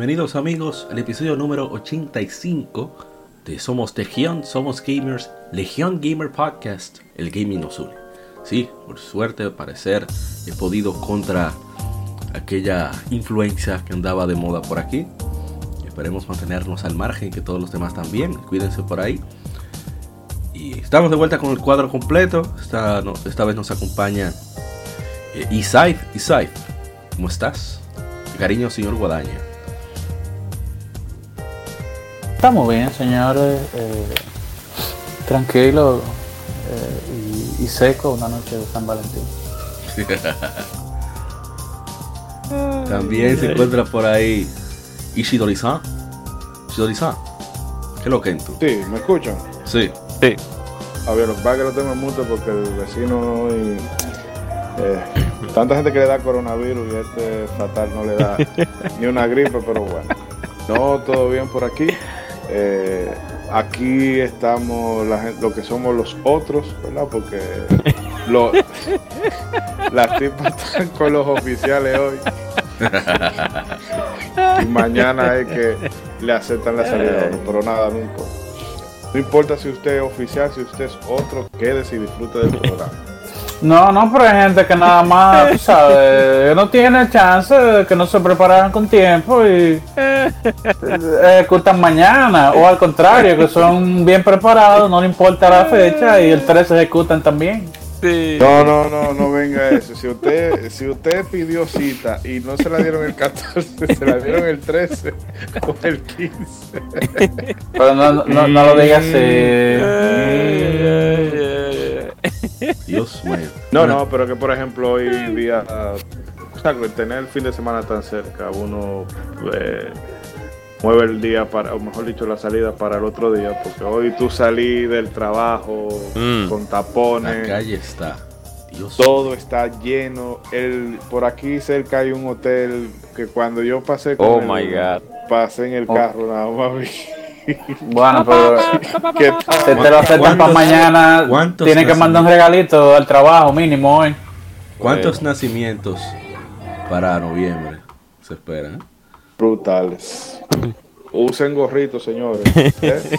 Bienvenidos amigos al episodio número 85 de Somos Legión, Somos Gamers, Legión Gamer Podcast, el gaming nos une. Sí, por suerte al parecer he podido contra aquella influencia que andaba de moda por aquí. Esperemos mantenernos al margen, que todos los demás también, cuídense por ahí. Y estamos de vuelta con el cuadro completo. Esta, no, esta vez nos acompaña eh, Isaid. Isaid, ¿cómo estás? Cariño, señor Guadaña. Estamos bien, señores. Eh, tranquilo eh, y, y, seco una noche de San Valentín. También se encuentra por ahí Ishidori-san. Ishidori-san. ¿Qué es lo que tú? Sí, ¿me escuchan? Sí. Sí. A ver, los que lo tengo mucho porque el vecino hoy. Eh, tanta gente que le da coronavirus y este fatal no le da ni una gripe, pero bueno. No, todo bien por aquí. Eh, aquí estamos la, lo que somos los otros, ¿verdad? Porque lo, las tipas están con los oficiales hoy. y mañana es que le aceptan la salida, pero nada, no importa. No importa si usted es oficial, si usted es otro, quédese y disfrute del programa. No, no, pero hay gente que nada más, tú sabes, no tiene chance, que no se preparan con tiempo y ejecutan mañana, o al contrario, que son bien preparados, no le importa la fecha y el 13 ejecutan también. Sí. No, no, no, no venga eso. Si usted, si usted pidió cita y no se la dieron el 14, se la dieron el 13 o el 15. Pero no, no, no, no lo digas así. Dios mío. No, no, pero que por ejemplo hoy día, o sea, tener el fin de semana tan cerca, uno eh, mueve el día para, o mejor dicho, la salida para el otro día, porque hoy tú salí del trabajo Mm. con tapones. La calle está. Dios Todo está lleno. El, por aquí cerca hay un hotel que cuando yo pasé con Oh el- my god. pasé en el Oh. carro nada más Bueno, pero que si te lo aceptan para ¿Cuántos- mañana, cuántos tienen que mandar un regalito al trabajo mínimo hoy. ¿Cuántos nacimientos para noviembre se esperan? eh? brutales. Usen gorritos, señores. ¿eh?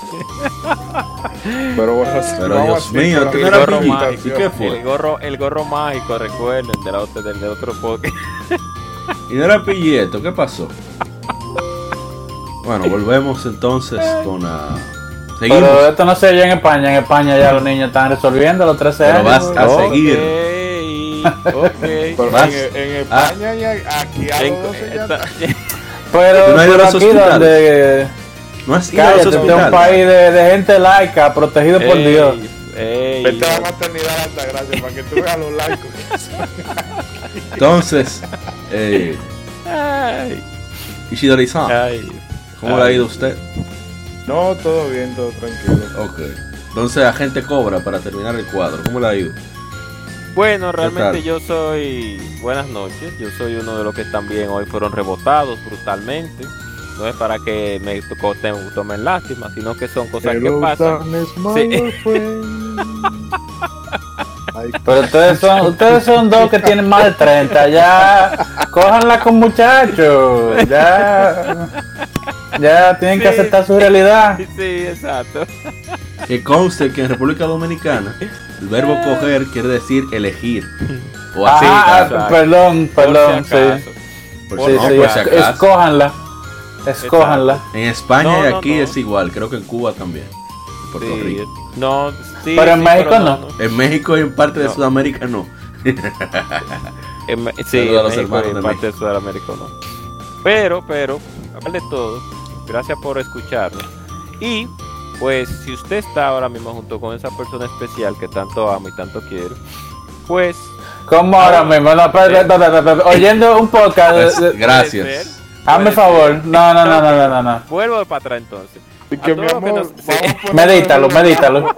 Pero bueno, Pero Dios mío, con ¿tú la no eras gorro mágico. ¿Y qué fue? El gorro, el gorro mágico, recuerden, de la otra, del de otro podcast. Y no era pilleto, ¿qué pasó? Bueno, volvemos entonces con la... Seguimos. Pero esto no se oye en España. En España ya los niños están resolviendo los 13 Pero años. vas a Ok, seguir. Ok. Pero Vas. en, en España y aquí a En- los 12 ya esta- Pero, ¿Tú no pero a los aquí hospitales? donde No has ido a los cállate, este es un país de, de gente laica, protegido por Ey, Dios. ey, Vete a la maternidad alta gracias para que tú veas los laicos. Entonces, eh, ay, Ishidori-san, ay. ¿Cómo le ha ido a usted? No, todo bien, todo tranquilo. Ok. Entonces, agente Cobra, para terminar el cuadro, ¿cómo le ha ido? Bueno, realmente yo soy. Buenas noches. Yo soy uno de los que también hoy fueron rebotados brutalmente. No es para que me tomen lástima, sino que son cosas que pasan. Sí. Pero ustedes son, ustedes son dos que tienen más de 30. Ya, cójanla con muchachos. Ya, ya tienen que aceptar su realidad. Sí, exacto. Que conste que en República Dominicana el verbo coger quiere decir elegir. O así. Ah, perdón, perdón, Por si acaso. sí. por Sí, no, sí, por si es- acaso. escójanla. Escójanla. En España No, y aquí no. es igual, creo que en Cuba también. En Puerto Sí, Rico. No, sí, Pero en sí, México no. En México y en parte de. Sudamérica no. En sí, en los México hermanos y en de parte de Sudamérica no. Pero, pero, aparte de todo, gracias por escucharnos. Y, pues, si usted está ahora mismo junto con esa persona especial que tanto amo y tanto quiero, pues, ¿Cómo ahora mismo? No, espera, Oyendo un podcast. de- de- Gracias. Hazme favor. No, no, no, no, no, no. no. Vuelvo para atrás entonces. Que mi que nos- Medítalo, medítalo.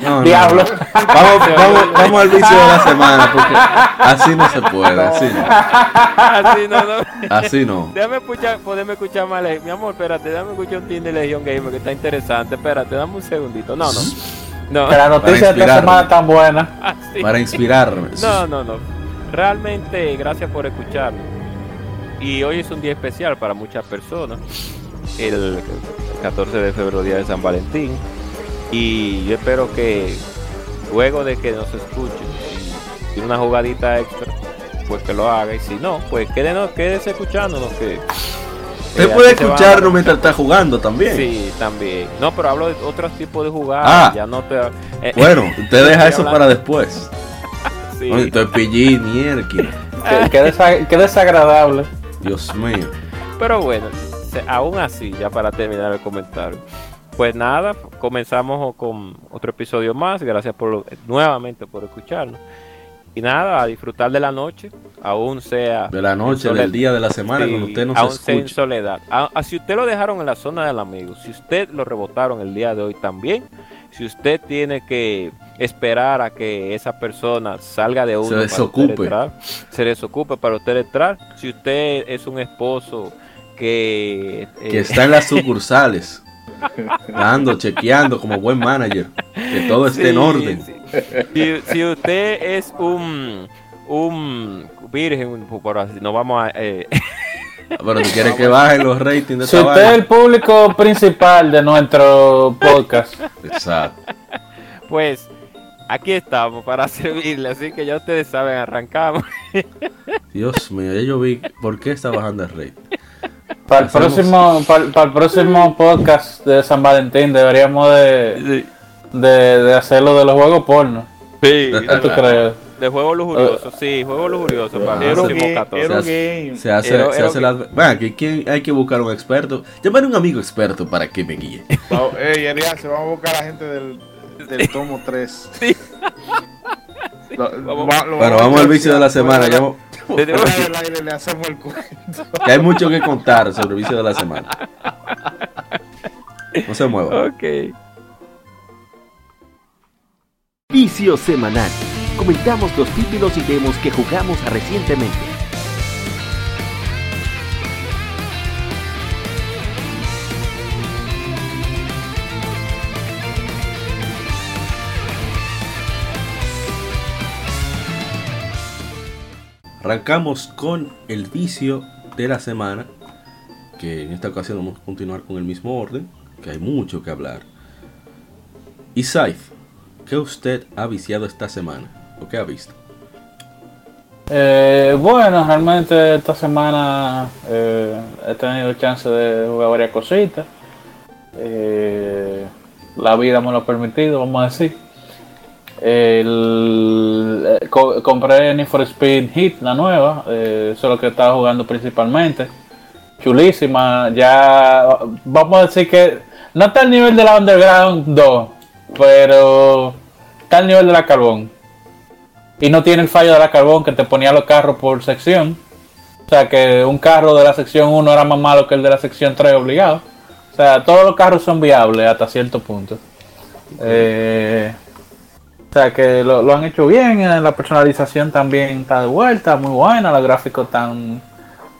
No, Diablo. no. Vamos, vamos, vamos al vicio de la semana, porque así no se puede, así no. Así no, no. Así no. Déjame escuchar, poderme escuchar más. Mi amor, espérate, déjame escuchar un team de Legion Gamer que está interesante. Espérate, dame un segundito. No, no. No, Que la noticia de esta semana tan buena. así. Para inspirarme. No, no, no. Realmente, gracias por escucharme. Y hoy es un día especial para muchas personas. El 14 de febrero, día de San Valentín. Y yo espero que luego de que nos escuchen, si tiene una jugadita extra, pues que lo haga. Y si no, pues quédenos, quédese escuchándonos. Que, Usted eh, puede escucharnos mientras está jugando también. Sí, también. No, pero hablo de otros tipos de jugadas. Ah. ya no te. eh, Bueno, usted deja eso hablando- para después. sí. Oye, Estoy. Qué, qué desa- qué desagradable. Dios mío. Pero bueno, aún así, ya para terminar el comentario. Pues nada, comenzamos con otro episodio más. Gracias por nuevamente por escucharnos. Y nada, a disfrutar de la noche, aún sea De la noche, del día de la semana, Sí, cuando usted nos aún sea en escucha. soledad. A- a- si usted lo dejaron en la zona del amigo, si usted lo rebotaron el día de hoy también, si usted tiene que esperar a que esa persona salga de uno para usted desocupe. entrar, se desocupe para usted entrar, si usted es un esposo que, Que eh, está en las sucursales. Dando, chequeando como buen manager. Que todo esté en orden. sí. Si, si usted es un un virgen, por así, no vamos a eh, Pero tú quieres que bajen los ratings de Si usted es el público principal de nuestro podcast, Exacto. Pues aquí estamos para servirle, así que ya ustedes saben, arrancamos. Dios mío, ya yo vi por qué está bajando el rating. Para el Hacemos- próximo, para, para el próximo podcast de San Valentín deberíamos de, de, de hacerlo de los juegos porno. Sí, ¿Qué tú crees? de juego lujurioso, sí, juego lujurioso para el próximo game, 14. era un Se game. Se hace, Pero- se hace la... Bueno, aquí ¿quién- hay que buscar un experto. Llamar a un amigo experto para que me guíe. Vamos, ey, Elías, vamos a buscar a la gente del, del tomo 3. Sí. Lo- Vamos. va- lo Bueno, vamos al vicio de la semana. Ya, le hacemos el cuento. que hay mucho que contar sobre el vicio de la semana. No se mueva. Ok. Vicio semanal. Comentamos los títulos y demos que jugamos recientemente. Arrancamos con el vicio de la semana. Que en esta ocasión vamos a continuar con el mismo orden. Que hay mucho que hablar. Y Saif, ¿qué usted ha viciado esta semana? ¿O qué ha visto? Eh, bueno, realmente esta semana eh, he tenido chance de jugar varias cositas. Eh, la vida me lo ha permitido, vamos a decir. El- eh, co- compré Need for Speed Hit, la nueva. eh, eso es lo que estaba jugando principalmente. Chulísima. Ya, vamos a decir que no está al nivel de la Underground 2, pero está al nivel de la Carbón. Y no tiene el fallo de la carbón que te ponía los carros por sección. O sea que un carro de la sección 1 era más malo que el de la sección 3 obligado. O sea, todos los carros son viables hasta cierto punto. Eh, o sea que lo, han hecho bien, eh, la personalización también está de vuelta, muy buena, los gráficos están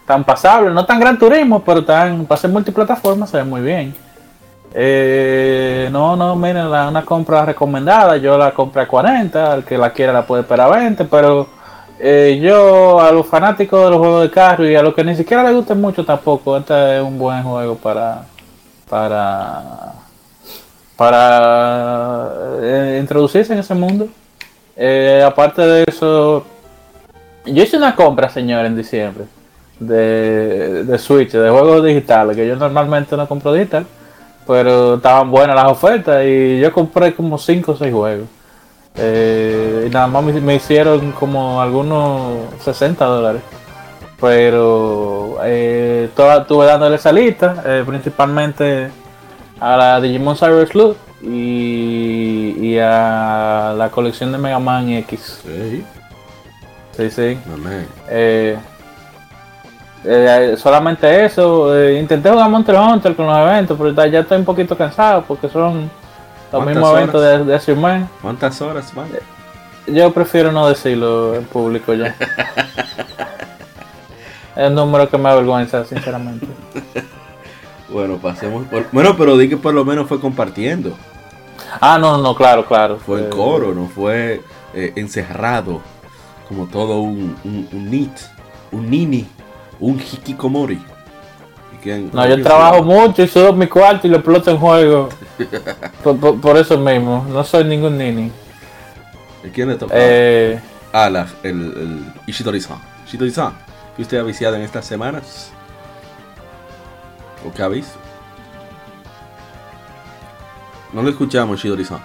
tan pasables, no tan gran turismo, pero tan, para ser multiplataforma se ve muy bien. Eh, no, no, miren, la, una compra recomendada. Yo la compré a 40. El que la quiera la puede esperar a 20. Pero eh, yo, a los fanáticos de los juegos de carro y a los que ni siquiera les guste mucho tampoco, este es un buen juego para. Para. Para eh, introducirse en ese mundo. Eh, aparte de eso, yo hice una compra, señor, en diciembre. De, de Switch, de juegos digitales, que yo normalmente no compro digital pero estaban buenas las ofertas y yo compré como 5 o 6 juegos. Eh, y nada más me, hicieron como algunos 60 dólares. Pero eh, toda, estuve dándole esa lista, principalmente a la Digimon Cyber Sleuth y, y a la colección de Mega Man X. Sí, Sí, sí. Eh, Eh, solamente eso. eh, intenté jugar Monster Hunter con los eventos, pero ya- estoy un poquito cansado porque son los ¿Cuántas mismos eventos de, de hace un mes. ¿Cuántas horas, man? Yo prefiero no decirlo en público ya. es un número que me avergüenza, sinceramente. Bueno, pasemos por... Bueno, pero di que por lo menos fue compartiendo. Ah, no, no, claro, claro. Fue en Eh, coro, no fue eh, encerrado como todo un, un, un nit, un nini, un hikikomori. ¿Y quién- No, yo trabajo mucho y sudo mi cuarto y lo exploto en juego. por, por- por eso mismo, no soy ningún nini. ¿Y quién le toca? Eh, Ah, la- el, el Ishitori-san. Ishitori-san, ¿qué usted ha viciado en estas semanas? ¿O qué ha visto? No lo escuchamos, Ishidori-san.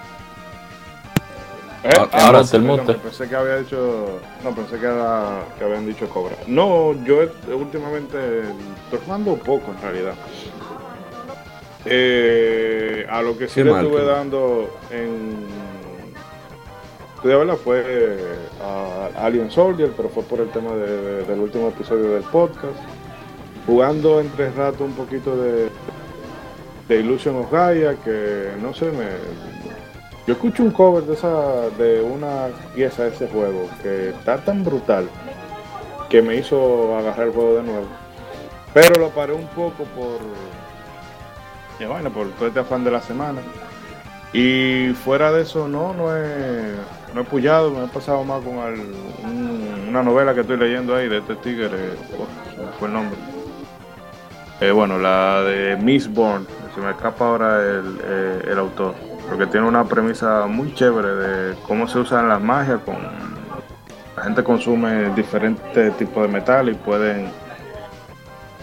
Eh, Ah, ah, ahora te el mute. Pensé que había dicho. No, pensé que, era- que habían dicho cobra. No, yo últimamente estoy jugando poco en realidad. Eh, a lo que sí Qué le mal, estuve dando en. Estuve verla fue a Alien Soldier, pero fue por el tema de- de- del último episodio del podcast. Jugando entre rato un poquito de, de Illusion of Gaia, que no sé, me, yo escucho un cover de esa de una pieza de ese juego que está tan brutal que me hizo agarrar el juego de nuevo. Pero lo paré un poco por ya bueno, por todo este afán de la semana. Y fuera de eso no, no he no he puyado, me he pasado más con una novela que estoy leyendo ahí de este tigre, oh, fue el nombre. Eh, bueno, la de Mistborn, se me escapa ahora el, eh, el autor, porque tiene una premisa muy chévere de cómo se usan las magias, con la gente consume diferentes tipos de metal y pueden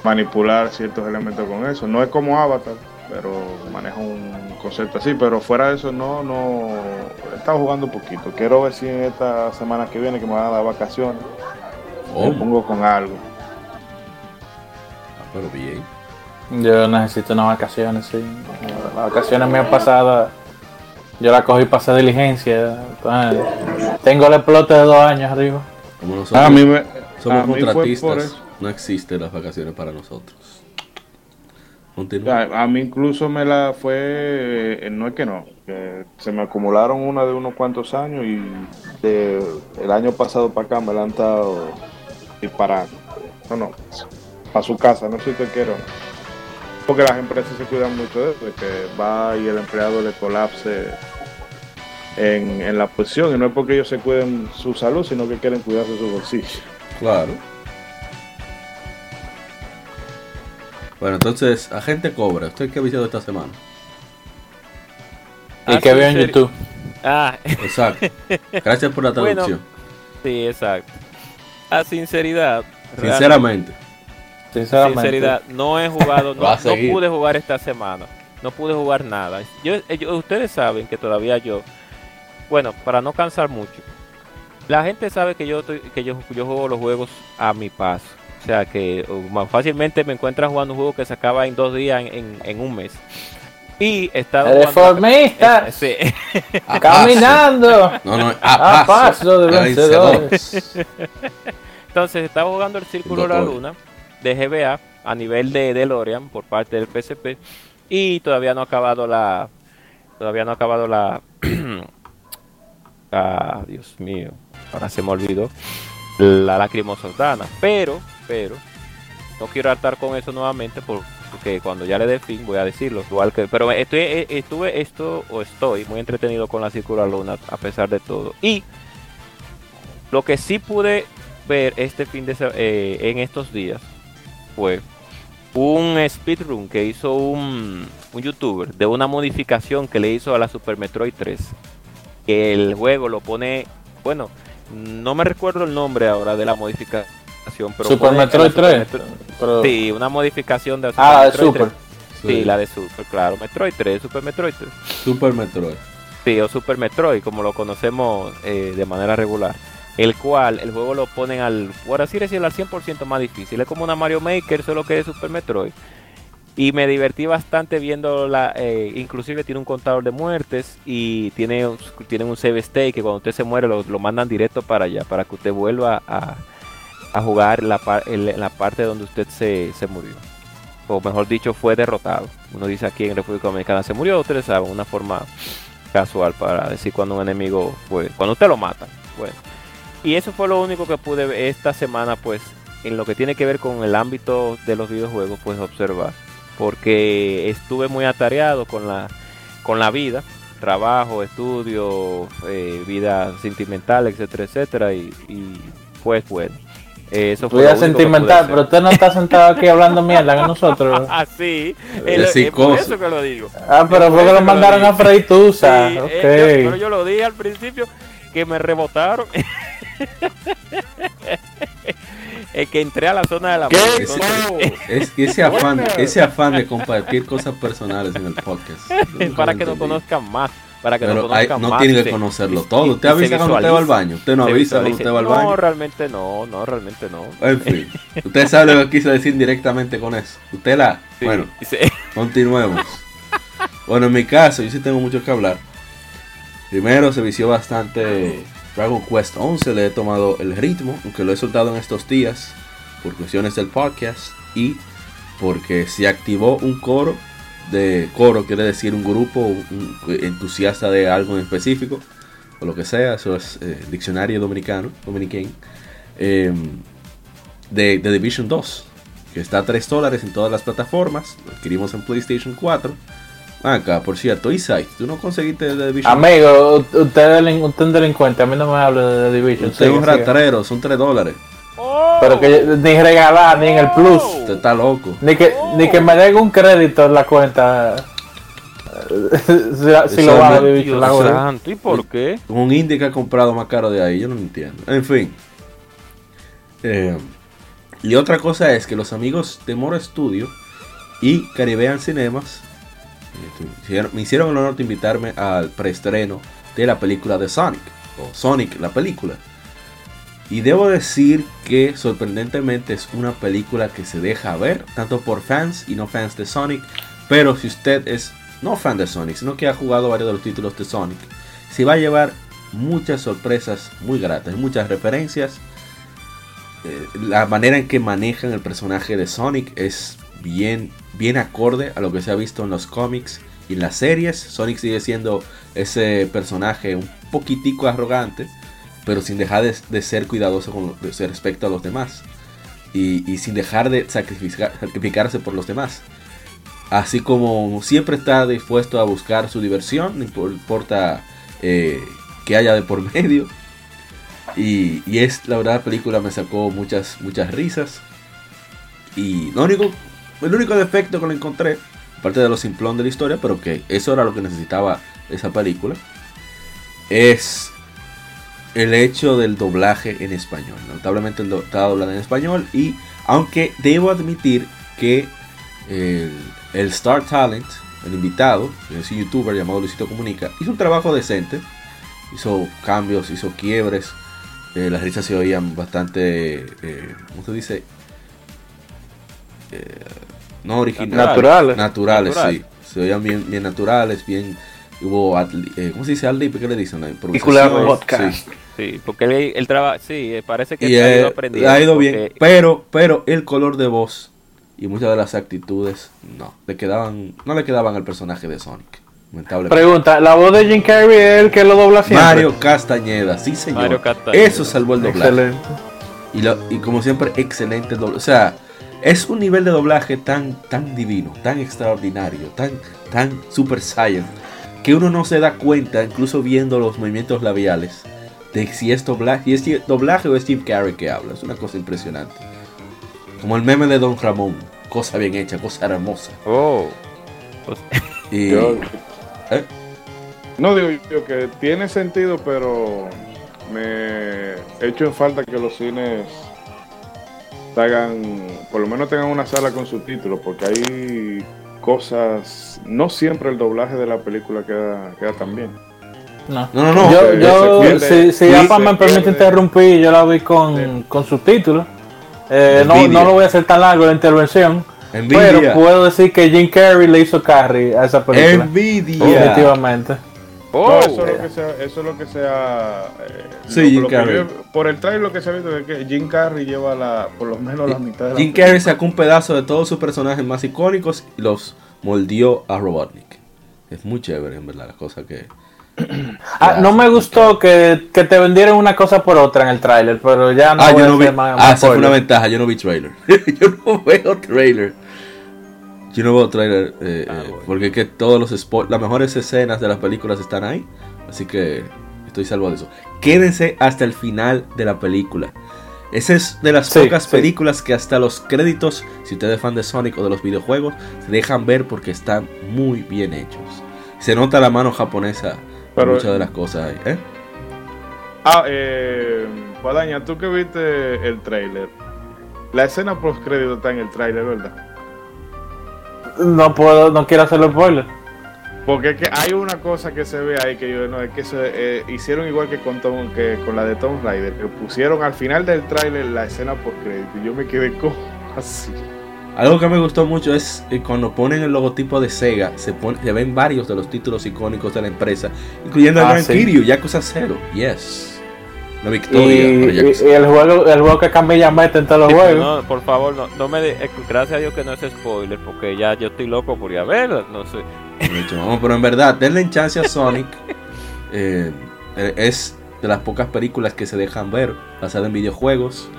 manipular ciertos elementos con eso. No es como Avatar, pero maneja un concepto así, pero fuera de eso no, no, he estado jugando un poquito. Quiero ver si en esta semana que viene que me van a dar vacaciones, Oh, me pongo con algo. Ah, pero bien. yo necesito unas vacaciones, sí. Las vacaciones mías pasadas, yo la cogí para hacer diligencia. Entonces, tengo el explote de dos años arriba. Como nosotros A mí me, somos a mí contratistas, no existen las vacaciones para nosotros. Continúa. A, a mí incluso me la fue, eh, no es que no, que se me acumularon una de unos cuantos años y de, el año pasado para acá me la han estado disparando. No, no, para su casa, no sé si usted quiere o no. Porque las empresas se cuidan mucho de eso, de que va y el empleado le colapse en, en la posición y no es porque ellos se cuiden su salud, sino que quieren cuidarse su bolsillo. Claro. Bueno, entonces, agente Cobra, ¿usted qué ha viciado esta semana? ¿Y Ah, qué veo en. YouTube? Ah, Exacto. Gracias por la Bueno, traducción. sí, exacto. A sinceridad. Sinceramente. Sinceramente. Sinceridad, no he jugado, no, pude jugar esta semana. No pude jugar nada. Yo, eh, yo- ustedes saben que todavía yo, bueno, para no cansar mucho, la gente sabe que yo estoy- que yo, yo juego los juegos a mi paso. O sea que más fácilmente me encuentras jugando un juego que se acaba en dos días, en, en- en un mes. Y jugando- Reformistas, Eh, sí. A caminando. No, no, A a paso paso. de vencedores. Entonces estaba jugando el Círculo de la. Luna de GBA a nivel de DeLorean por parte del PSP y todavía no ha acabado la todavía no ha acabado la ah, Dios mío, ahora se me olvidó la Lacrimosa Sultana, pero pero no quiero hartar con eso nuevamente por- porque cuando ya le dé fin voy a decirlo, igual que pero estoy eh, estuve esto o estoy muy entretenido con la la Luna a pesar de todo. Y lo que sí pude ver este fin de eh, en estos días fue un speedrun que hizo un, un youtuber de una modificación que le hizo a la Super Metroid 3. Que el juego lo pone, bueno, no me recuerdo el nombre ahora de la modificación, pero Super Metroid la Super 3. Metro- pero- Sí, una modificación de la Super Ah, Metroid Super. 3. Sí, la de Super, claro, Metroid 3, Super Metroid 3. Super Metroid. Sí, o Super Metroid, como lo conocemos eh, de manera regular. El cual el juego lo ponen al, por así decirlo, al 100% más difícil. Es como una Mario Maker, solo que es Super Metroid. Y me divertí bastante viendo la, eh, inclusive tiene un contador de muertes y tiene, un save state que cuando usted se muere lo, lo mandan directo para allá, para que usted vuelva a, a jugar la, el- la parte donde usted se, se murió. O mejor dicho, fue derrotado. Uno dice aquí en República Dominicana se murió, ustedes saben, una forma casual para decir cuando un enemigo fue, cuando usted lo mata. Bueno. Y eso fue lo único que pude ver esta semana, pues, en lo que tiene que ver con el ámbito de los videojuegos, pues observar. Porque estuve muy atareado con la, con la vida, trabajo, estudio, eh, vida sentimental, etcétera, etcétera, y, y pues bueno. eh, eso fue Vida sentimental, pero usted no está sentado aquí hablando mierda con nosotros. Ah, sí, De es, es por eso que lo digo. Ah, pero fue que lo mandaron a freír tusa. Sí, eh, ok. yo- pero yo lo dije al principio que me rebotaron. es que entré a la zona de la entonces, es, ese, afán, ese afán de compartir cosas personales en el podcast. Para que nos conozcan más. Para que nos Pero hay- conozcan no más. tienen y que conocerlo todo. y- Usted y avisa cuando usted va al baño. Usted no avisa cuando usted va al No, baño. realmente no, no, realmente no. En fin, usted sabe lo que quise decir directamente con eso. Usted la. Sí, Bueno, continuemos. Bueno, en mi caso, yo sí tengo mucho que hablar. Primero, se vició bastante Dragon Quest 11. Le he tomado el ritmo, aunque lo he soltado en estos días por cuestiones del podcast y porque se activó un coro de coro, quiere decir un grupo entusiasta de algo en específico o lo que sea. Eso es eh, diccionario dominicano, dominican. eh, de, de Division 2, que está a 3 dólares en todas las plataformas. Lo adquirimos en PlayStation 4. Acá, por cierto, Insight, tú no conseguiste The Division Amigo, usted es un delincuente, a mí no me hable de The Division. Usted es un ratrero, son 3 dólares. Pero que ni regalar, ni en el plus. Usted está loco. Ni que, ni que me den un crédito en la cuenta. si si lo va a santo, ¿y por qué? Un indie que ha comprado más caro de ahí, yo no lo entiendo. En fin. Eh, y otra cosa es que los amigos de Moro Studio y Caribbean Cinemas me hicieron el honor de invitarme al preestreno de la película de Sonic, o Sonic, la película. Y debo decir que sorprendentemente es una película que se deja ver, tanto por fans y no fans de Sonic. Pero si usted es no fan de Sonic, sino que ha jugado varios de los títulos de Sonic, se va a llevar muchas sorpresas muy gratas, muchas referencias. Eh, la manera en que manejan el personaje de Sonic es bien, bien acorde a lo que se ha visto en los cómics y en las series. Sonic sigue siendo ese personaje un poquitico arrogante, pero sin dejar de, ser cuidadoso con de- respecto a los demás. Y, sin dejar de sacrificar- sacrificarse por los demás. Así como siempre está dispuesto a buscar su diversión, no impor- importa eh, que haya de por medio. Y, y es la verdad la película me sacó muchas muchas risas. Y lo único, el único defecto que le encontré, aparte de lo simplón de la historia, pero que eso era lo que necesitaba esa película, es el hecho del doblaje en español. Lamentablemente do- está en español y aunque debo admitir que el, Star Talent, el invitado, que es un youtuber llamado Luisito Comunica, hizo un trabajo decente, hizo cambios, hizo quiebres, eh, las risas se oían bastante, eh, ¿cómo se dice? Eh, no originales, Naturales. naturales, Natural. sí, se oían bien, bien naturales, bien, hubo, eh, ¿cómo se dice? Al ¿qué le dicen? La improvisación, podcast. sí. Sí, porque él, él trabaja, sí, eh, parece que Y ha ido eh, aprendiendo. ha ido bien, porque- pero, pero el color de voz y muchas de las actitudes no le quedaban, no le quedaban al personaje de Sonic, lamentablemente. Pregunta, ¿la voz de Jim Carrey es el que lo dobla siempre? Mario Castañeda, sí señor. Mario Castañeda. Eso salvó el doblaje. Excelente. Y, lo- y como siempre, excelente doblaje. O sea, es un nivel de doblaje tan, tan divino, tan extraordinario, tan, tan super saiyan, que uno no se da cuenta, incluso viendo los movimientos labiales, de si es doblaje, si es doblaje o es Jim Carrey que habla. Es una cosa impresionante. Como el meme de Don Ramón, cosa bien hecha, cosa hermosa. Oh, Y, Yo- ¿eh? No digo yo que tiene sentido, pero me echo en falta que los cines hagan, por lo menos tengan una sala con subtítulos, porque hay cosas, no siempre el doblaje de la película queda, queda tan bien. No. No, no, no. Yo, se- yo se pierde- si, si APA me permite pierde. interrumpir, yo la vi con, Sí. con subtítulos. Eh, no, no lo voy a hacer tan largo la intervención, Envidia. pero puedo decir que Jim Carrey le hizo carry a esa película. Envidia. Definitivamente. Oh, No, eso es lo que sea, eso es lo que sea. eh, Sí, lo- Jim lo que Carrey. yo- por el trailer lo que se ha visto es que Jim Carrey lleva la, por lo menos la mitad de la Jim Carrey sacó un pedazo de todos sus personajes más icónicos y los moldeó a Robotnik. Es muy chévere, en verdad, la cosa que. Ah, no me gustó que, que te vendieran una cosa por otra en el tráiler, pero ya no ah, yo no vi. más, Ah, más esa fue una ventaja. Yo no vi trailer. yo no veo trailer. Yo no veo trailer. eh, Ah, eh, bueno. Porque es que todos los spo- las mejores escenas de las películas están ahí. Así que estoy salvo de eso. Quédense hasta el final de la película. Esa es de las Sí, pocas sí. películas que hasta los créditos, si ustedes es fan de Sonic o de los videojuegos, se dejan ver porque están muy bien hechos. Se nota la mano japonesa en muchas de las cosas ahí. ¿eh? Ah, eh, Guadaña, tú que viste el trailer. La escena post crédito está en el trailer, ¿verdad? No puedo, no quiero hacerlo spoiler. Porque es que hay una cosa que se ve ahí que yo no es que se eh, hicieron igual que con Tom, que con la de Tom Raider, que pusieron al final del tráiler la escena post crédito y yo me quedé como así. Algo que me gustó mucho es eh, cuando ponen el logotipo de Sega, se, pone- se ven varios de los títulos icónicos de la empresa, incluyendo el Ah, Gran sí. Kiryu, Yakuza 0. Yes. Una Y, victoria y- el juego, el juego que Camilla mete en todos los Sí, juegos. no, por favor, no, no me de- eh, gracias a Dios que no es spoiler, porque ya yo estoy loco por ir a verla, no sé. Vamos, pero en verdad, denle chance a Sonic. Eh, eh, es de las pocas películas que se dejan ver basadas en videojuegos.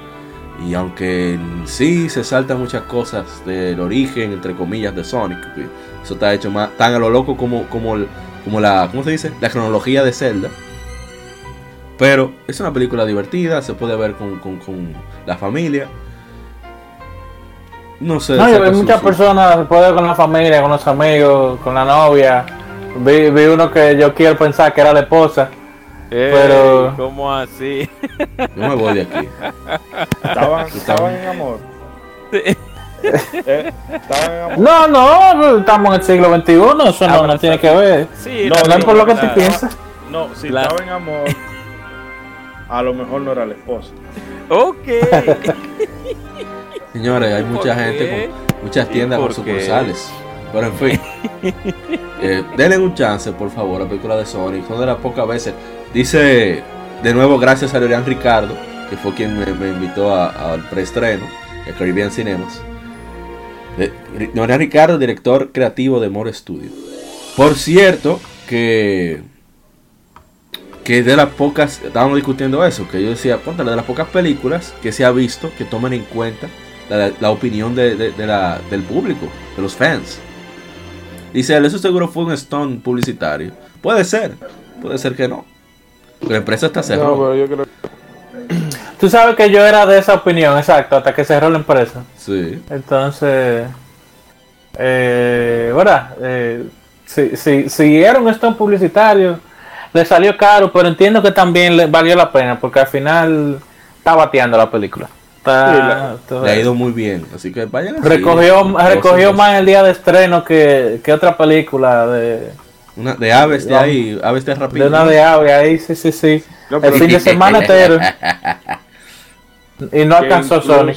Y aunque sí se saltan muchas cosas del origen, entre comillas, de Sonic, eso está hecho más tan a lo loco como, como, el- como la, ¿cómo se dice? La cronología de Zelda. Pero es una película divertida, se puede ver con, con- con la familia. No sé. No, yo vi muchas su- personas, se puede con la familia, con los amigos, con la novia. Vi, vi uno que yo quiero pensar que era la esposa. Ey, Pero- ¿Cómo así? Yo me voy de aquí. Estaban, estaban en amor. Eh, estaban en amor. No, no, estamos en el siglo XXI, eso Ah, no, no tiene que ver. Sí, No, No, es por lo que tú piensas. No, si La- estaba en amor, a lo mejor no era la esposa. Ok. Señores, hay ¿Por mucha qué? gente con muchas ¿Y tiendas con sucursales. Pero en fin, eh, denle un chance, por favor, a la película de Sonic. Son de las pocas veces. Dice de nuevo, gracias a Lorian Ricardo, que fue quien me, me invitó al preestreno de Caribbean Cinemas. Lorian Ricardo, director creativo de More Studio. Por cierto, que que de las pocas, estábamos discutiendo eso, que yo decía, contra de las pocas películas que se ha visto que toman en cuenta la, la opinión de, de- de la, del público, de los fans. Dice él, eso seguro fue un stunt publicitario. Puede ser, puede ser que no. La empresa está No, cerrada. pero yo creo Tú sabes que yo era de esa opinión, exacto, hasta que cerró la empresa. Sí. Entonces, eh, ¿verdad? Eh, si, si, si era un stone publicitario, le salió caro, pero entiendo que también le valió la pena, porque al final está bateando la película. Está- Sí, la- entonces, Le ha ido muy bien. Así que vayan recogió recogió más el día de estreno que, que otra película de, Una, de aves de ahí, aves de de rápido. una de ave ahí, sí, sí, sí. No, el fin de semana entero. Y no alcanzó Sony.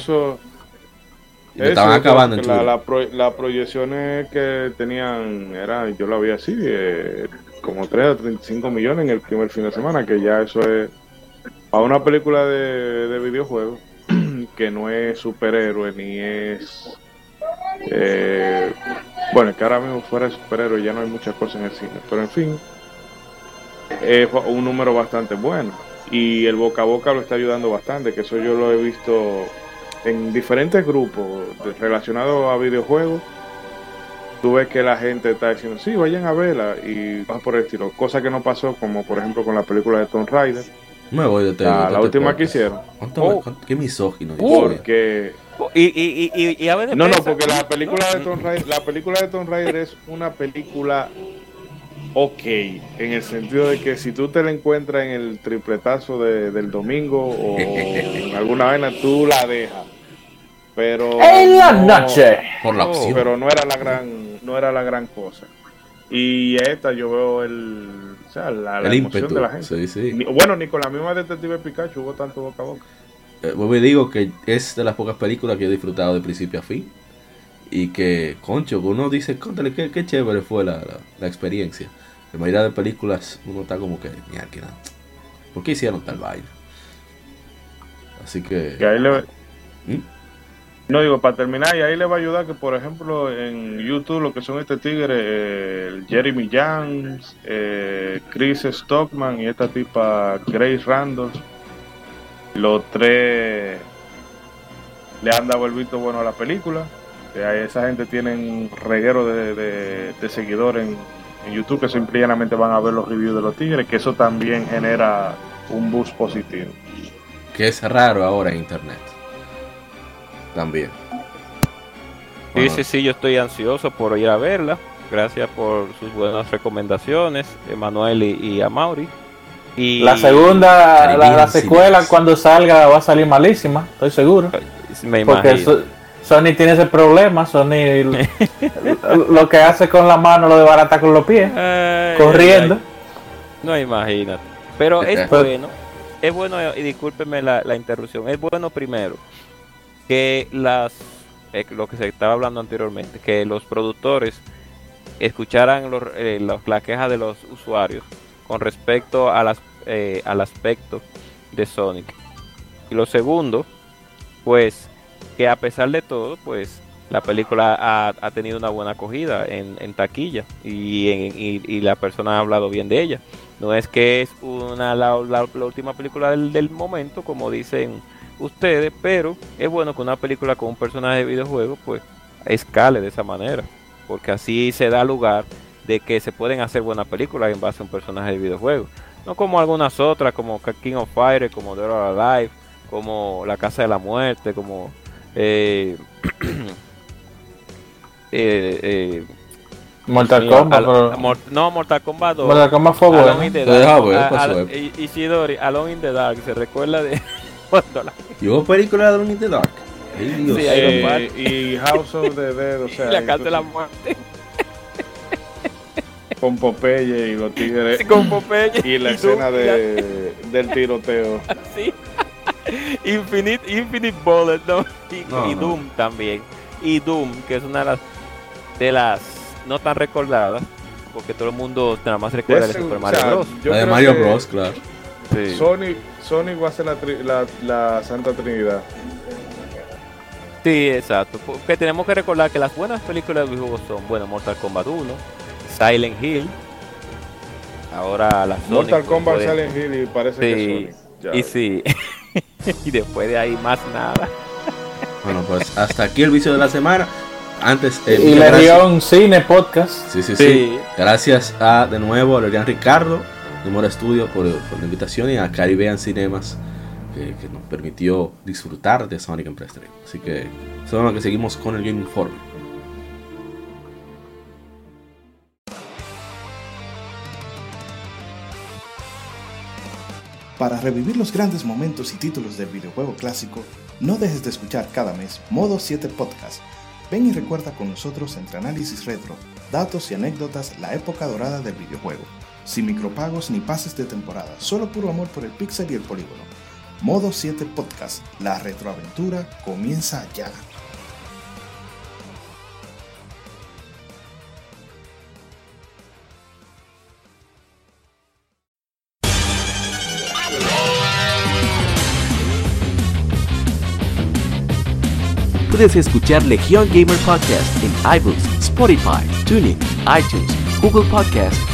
Lo estaban acabando la, la pro- las proyecciones que tenían, era, yo lo había así, eh, como 3 o 35 millones en el primer fin de semana, que ya eso es para una película de, de videojuegos, que no es superhéroe ni es... eh, bueno, que ahora mismo fuera de superhéroe ya no hay muchas cosas en el cine, pero en fin, es un número bastante bueno. Y el boca a boca lo está ayudando bastante, que eso yo lo he visto en diferentes grupos relacionados a videojuegos, tú ves que la gente está diciendo, sí, vayan a verla y vas por el estilo. Cosa que no pasó, como por ejemplo con la película de Tomb Raider, Me voy de este- la, última que hicieron. ¿Cuánto, Oh. cuánto- qué misógino. Porque, Y, y, y, y, a ver, no, no, porque la película de Tomb Raider, la película de Tomb Raider es una película ok, en el sentido de que si tú te la encuentras en el tripletazo de- del domingo o en alguna vaina, tú la dejas. Pero En la no- noche. Por la opción. pero no era la gran no era la gran cosa y esta yo veo el o sea la, la el emoción ímpetu. de la gente Sí, sí. Ni- bueno ni con la misma detective Pikachu hubo tanto boca a boca Eh, y digo que es de las pocas películas que he disfrutado de principio a fin. Y que, concho, que uno dice, contale, qué, qué chévere fue la, la- la experiencia. la mayoría de películas uno está como que, mira, que nada. ¿Por qué hicieron tal vaina? Así que. Que ahí le, ¿Mm? No digo, para terminar, y ahí le va a ayudar que, por ejemplo, en YouTube, lo que son este tigre, eh, Jeremy Jans, eh, Chris Stockman y esta tipa Grace Randall, los tres le han dado el visto bueno a la película. Ahí esa gente tiene un reguero de, de- de seguidores en, en YouTube que simplemente van a ver los reviews de los tigres, que eso también genera un boost positivo. Que es raro ahora en internet. También. Sí, Bueno, sí, sí, yo estoy ansioso por ir a verla. Gracias por sus buenas recomendaciones, Emanuel y, y a Mauri. Y La segunda, la, secuela cuando salga va a salir malísima, estoy seguro. me Porque. So- Sony tiene ese problema, Sony lo que hace con la mano lo desbarata con los pies, Ay, corriendo. ay, No, imagínate. Pero es Pero- bueno, es bueno, y discúlpeme la, la interrupción, es bueno primero que las, eh, lo que se estaba hablando anteriormente, que los productores escucharan los, eh, la queja de los usuarios con respecto a las, eh, al aspecto de Sonic. Y lo segundo, pues que a pesar de todo, pues la película ha, ha tenido una buena acogida en, en taquilla y, en- y, y la persona ha hablado bien de ella. No es que es una la, la- la última película del, del momento, como dicen ustedes, pero es bueno que una película con un personaje de videojuego pues escale de esa manera, porque así se da lugar de que se pueden hacer buenas películas en base a un personaje de videojuego. No como algunas otras, como King of Fire, como Dead or Alive, como La Casa de la Muerte, como eh, eh, eh, Mortal Kombat, Al- pero- Mor- no, Mortal Kombat 2. Mortal Kombat fue Alone bueno. in the Lo deja Dark. ver, A- pasó, a-. I- Isidori, Alone in the Dark, se recuerda de cuando la ¿Y hubo película de in the Dark? Ay, Dios. Sí, hay Eh, y House of the Dead, o sea, la casa de la muerte con Popeye y los tigres con Popeye y la escena y la- de, del tiroteo. sí. Infinite, Infinite Bullet, ¿no? Y, No, y no. Doom también. Y Doom, que es una de las, de las no tan recordadas, porque todo el mundo nada más recuerda de Super o Mario sea, Bros. yo La de Mario Bros, claro. Sí. Sony, Sony va a ser la, tri- la, la Santa Trinidad. Sí, exacto. Porque tenemos que recordar que las buenas películas de videojuegos son, bueno, Mortal Kombat 1, Silent Hill, ahora la Sonic, Mortal Kombat, puede- Silent Hill y parece Sí, que Sony. Ya. Y sí. y después de ahí más nada. Bueno, pues hasta aquí el vicio de la semana. Antes, eh, Y muchas gracias. Legión Cine Podcast. Sí, sí, sí, Sí. Gracias a, de nuevo a Lorian Ricardo de Mora Studio por, por la invitación y a Caribbean Cinemas que, que nos permitió disfrutar de Sonic en Preestreno. Así que, sabemos que seguimos con el Game Informe. Para revivir los grandes momentos y títulos del videojuego clásico, no dejes de escuchar cada mes Modo 7 Podcast. Ven y recuerda con nosotros entre análisis retro, datos y anécdotas la época dorada del videojuego. Sin micropagos ni pases de temporada, solo puro amor por el pixel y el polígono. Modo 7 Podcast, la retroaventura comienza ya. Puedes escuchar Legión Gamer Podcast en iBooks, Spotify, TuneIn, iTunes, Google Podcast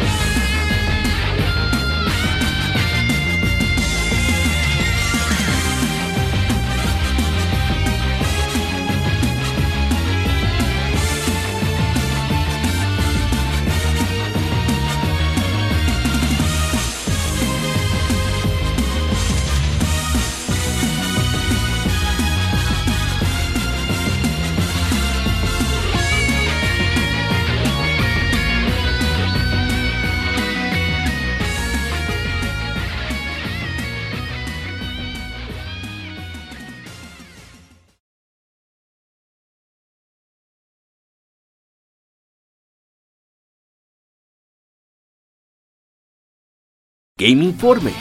Game Informe.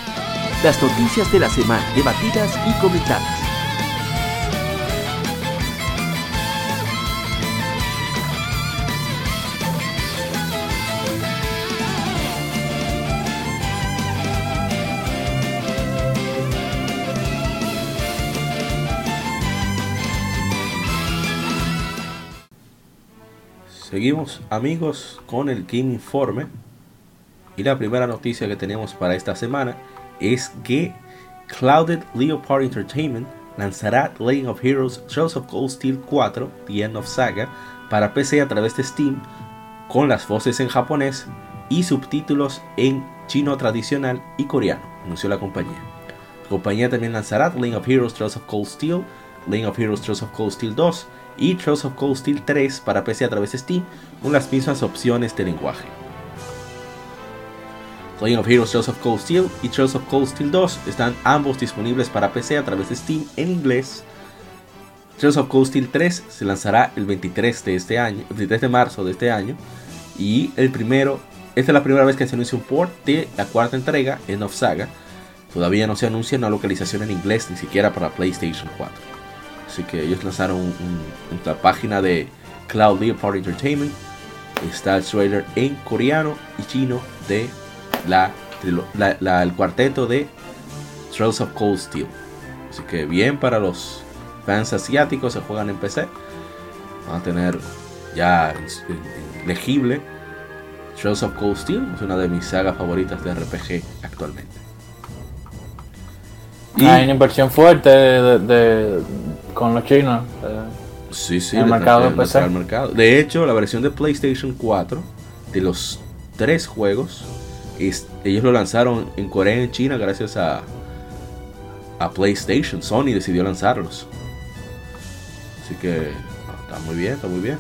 Las noticias de la semana debatidas y comentadas. Seguimos amigos con el Game Informe. Y la primera noticia que tenemos para esta semana es que Clouded Leopard Entertainment lanzará Legend of Heroes Trails of Cold Steel 4, The End of Saga, para PC a través de Steam, con las voces en japonés y subtítulos en chino tradicional y coreano, anunció la compañía. La compañía también lanzará Legend of Heroes Trails of Cold Steel, Legend of Heroes Trails of Cold Steel 2 y Trails of Cold Steel 3 para PC a través de Steam, con las mismas opciones de lenguaje. Legend of Heroes Trails of Cold Steel y Trails of Cold Steel 2 están ambos disponibles para PC a través de Steam en inglés. Trails of Cold Steel 3 se lanzará el 23 de este año, el 23 de marzo de este año y el primero, esta es la primera vez que se anuncia un port de la cuarta entrega en of Saga. Todavía no se anuncia una localización en inglés ni siquiera para PlayStation 4. Así que ellos lanzaron un, la página de Cloud Leopard Entertainment. Está el trailer en coreano y chino de la, la, la, el cuarteto de Trails of Cold Steel. Así que bien para los fans asiáticos se juegan en PC. Van a tener ya legible Trails of Cold Steel. Es una de mis sagas favoritas de RPG actualmente. Y Hay una inversión fuerte de, de, con los chinos. Eh, sí, sí, en el mercado de PC. mercado. De hecho, la versión de PlayStation 4 de los tres juegos ellos lo lanzaron en Corea y en China gracias a, a PlayStation. Sony decidió lanzarlos. Así que está muy bien, está muy bien.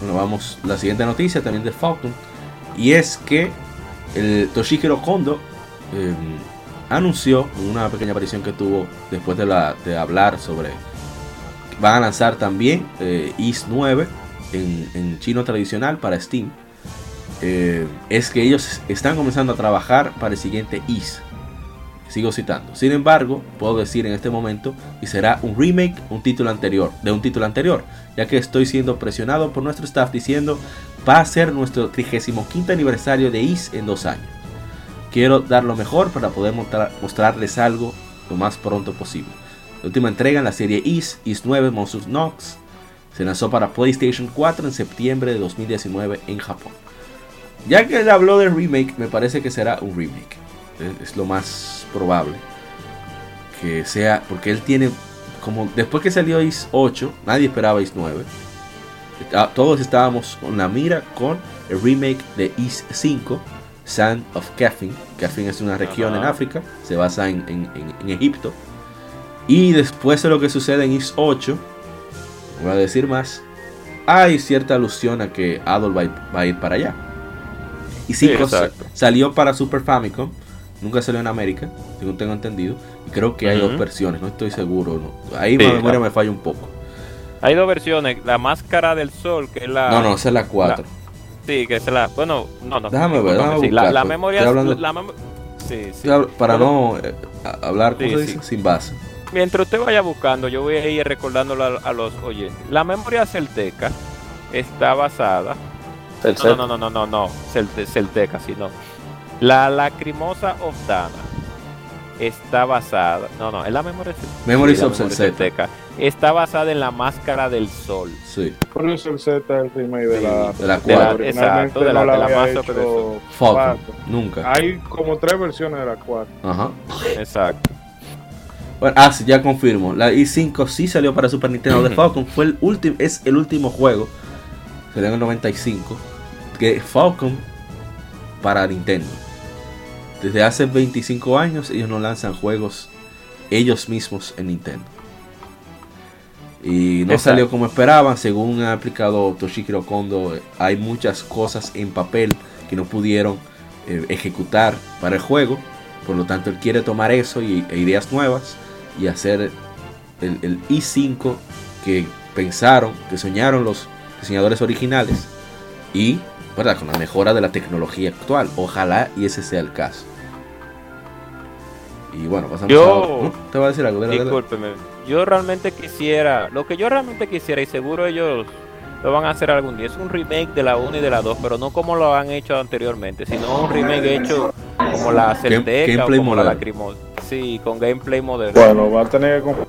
Bueno, vamos. La siguiente noticia también de Falcon. Y es que el Toshihiro Kondo eh, anunció una pequeña aparición que tuvo después de, la, de hablar sobre. Van a lanzar también eh, IS 9 en, en chino tradicional para Steam eh, es que ellos están comenzando a trabajar para el siguiente IS. Sigo citando. Sin embargo, puedo decir en este momento y será un remake un título anterior, de un título anterior, ya que estoy siendo presionado por nuestro staff diciendo va a ser nuestro 35 aniversario de IS en dos años. Quiero dar lo mejor para poder mostrar, mostrarles algo lo más pronto posible. La última entrega en la serie IS, IS 9 Monsters Nox, se lanzó para PlayStation 4 en septiembre de 2019 en Japón. Ya que él habló del remake, me parece que será un remake. Es lo más probable. Que sea, porque él tiene, como después que salió Is 8, nadie esperaba Is 9. Todos estábamos con la mira con el remake de Is 5, Sand of Kafin. Kafin es una región en África, se basa en, en, en, Egipto. Y después de lo que sucede en Is 8, voy a decir más, hay cierta alusión a que Adol va a ir para allá. Y 5 sí, salió para Super Famicom. Nunca salió en América, según tengo entendido. Y creo que hay dos versiones, no estoy seguro. No. Ahí sí, la memoria me falla un poco. Hay dos versiones. La máscara del sol, que es la. No, no, esa es la 4. Sí, que es la. Bueno, no, no. Déjame ver, déjame sí, buscar, la, la, memoria. Hablando- La mem- sí, sí. Para no eh, hablar Sí, ¿cómo se sí. dice? sin base. Mientras usted vaya buscando, yo voy a ir recordándolo a, a los oyentes. La memoria celteca está basada. El No, no, no, no, no, no, celte- celteca, sí, no. La lacrimosa Ofdana está basada. No, no, es la memoria celteca. Memories Sí, la of memoria celteca. Está basada en la máscara del sol. Sí. Por eso el Z es el remake de la. de la De la- exacto, de la- no de la había máscara del. Nunca. Hay como tres versiones de la 4. Ajá. Exacto. Bueno, ah, sí, ya confirmo. La i5 sí salió para Super Nintendo de Falcon. Fue el último, es el último juego. Salió en el 95. Que Falcon para Nintendo. Desde hace 25 años ellos no lanzan juegos ellos mismos en Nintendo. Y no Exacto. salió como esperaban, según ha explicado Toshihiro Kondo. Hay muchas cosas en papel que no pudieron eh, ejecutar para el juego. Por lo tanto, él quiere tomar eso y, e ideas nuevas y hacer el, el i5 que pensaron, que soñaron los diseñadores originales y ¿verdad? con la mejora de la tecnología actual. Ojalá y ese sea el caso. Y bueno, pasamos Yo- a... Te voy a decir algo. dale. Yo realmente quisiera, lo que yo realmente quisiera, y seguro ellos lo van a hacer algún día, es un remake de la 1 y de la 2, pero no como lo han hecho anteriormente, sino un remake hecho como la Celteca o gameplay como la. Lacrimosa. Sí, con gameplay moderno. Bueno, va a tener que comprar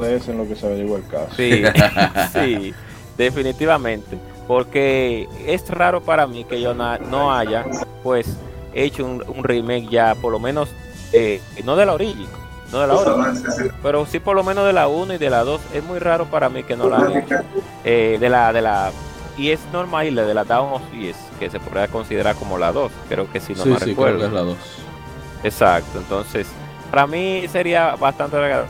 de eso en lo que se averigua el caso. Sí, sí, definitivamente. Porque es raro para mí que yo na- no haya, pues, hecho un, un remake ya, por lo menos, eh, no de la origin, no de la origin, pero sí por lo menos de la 1 y de la 2. Es muy raro para mí que no la hecho. Eh, de la, de la, y es normal, y la de la Down of Yes, que se podría considerar como la 2, creo que si no sí, me sí, recuerdo. creo que es la 2. Exacto, entonces para mí sería bastante agradable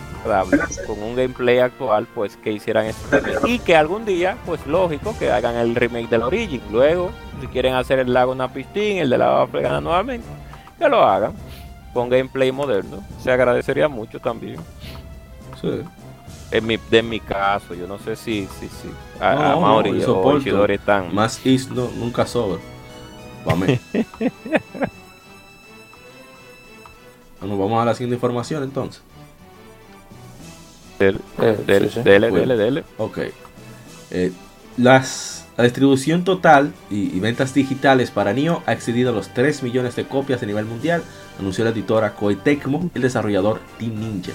con un gameplay actual, pues que hicieran remake. y que algún día, pues lógico, que hagan el remake del Origin. Luego, si quieren hacer el lago Napistín, el de la Baba Fregana nuevamente, que lo hagan con gameplay moderno. Se agradecería mucho también. Sí. En mi, de mi caso, yo no sé si, si, si a, No, a no, Mauri yo o. Ishidori están. Más is no, nunca sobra. Vamos. bueno, vamos a la siguiente información entonces. Del, Eh, del- sí, sí. dele, dele, dele. Ok. Eh, las, la distribución total y, y ventas digitales para Nioh ha excedido los 3 millones de copias a nivel mundial, anunció la editora Koei Tecmo, el desarrollador Team Ninja.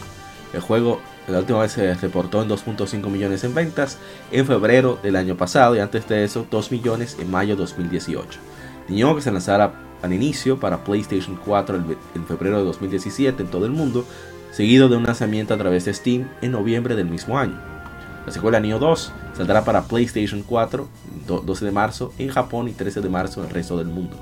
El juego la última vez se reportó en 2.5 millones en ventas en febrero del año pasado y antes de eso 2 millones en mayo de 2018. Nioh que se lanzará al inicio para PlayStation 4 el ve- en febrero de 2017 en todo el mundo, seguido de un lanzamiento a través de Steam en noviembre del mismo año. La secuela Nioh 2 saldrá para PlayStation 4 do- 12 de marzo en Japón y 13 de marzo en el resto del mundo.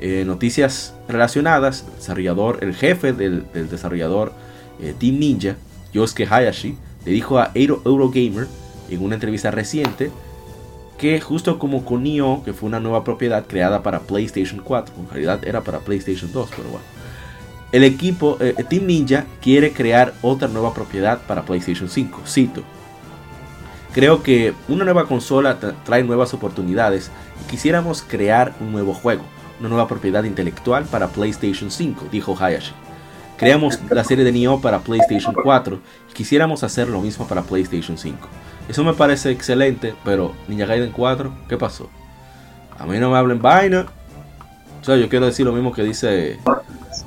Eh, noticias relacionadas, el desarrollador, el jefe del, desarrollador eh, Team Ninja, Yosuke Hayashi, le dijo a Euro- Eurogamer en una entrevista reciente que justo como con Nioh, que fue una nueva propiedad creada para PlayStation 4, en realidad era para PlayStation 2, pero bueno. El equipo, eh, Team Ninja, quiere crear otra nueva propiedad para PlayStation 5. Cito. Creo que una nueva consola tra- trae nuevas oportunidades y quisiéramos crear un nuevo juego, una nueva propiedad intelectual para PlayStation 5, dijo Hayashi. Creamos la serie de Nioh para PlayStation 4 y quisiéramos hacer lo mismo para PlayStation 5. Eso me parece excelente, pero Ninja Gaiden 4, ¿qué pasó? A mí no me hablen vaina. O sea, yo quiero decir lo mismo que dice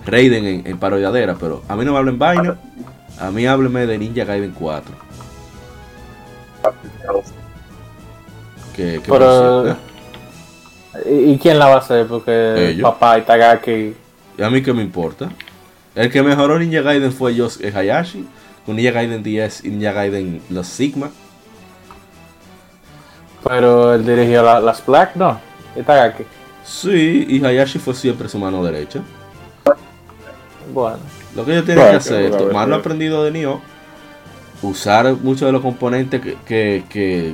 Raiden en, en parodiadera, pero a mí no me hablen vaina. A mí hábleme de Ninja Gaiden 4. ¿Qué, qué Pero-. ¿Y, y quién la va a hacer? Porque Ellos. papá. ¿Y a mí qué me importa? El que mejoró Ninja Gaiden fue Yos eh, Hayashi, con Ninja Gaiden 10 y Ninja Gaiden Los Sigma. Pero él dirigió la- las Black, no. Itagaki. Sí, y Hayashi fue siempre su mano derecha. Bueno. Lo que ellos tienen Bueno, que hacer es tomar lo aprendido de Nioh, usar muchos de los componentes que, que- que-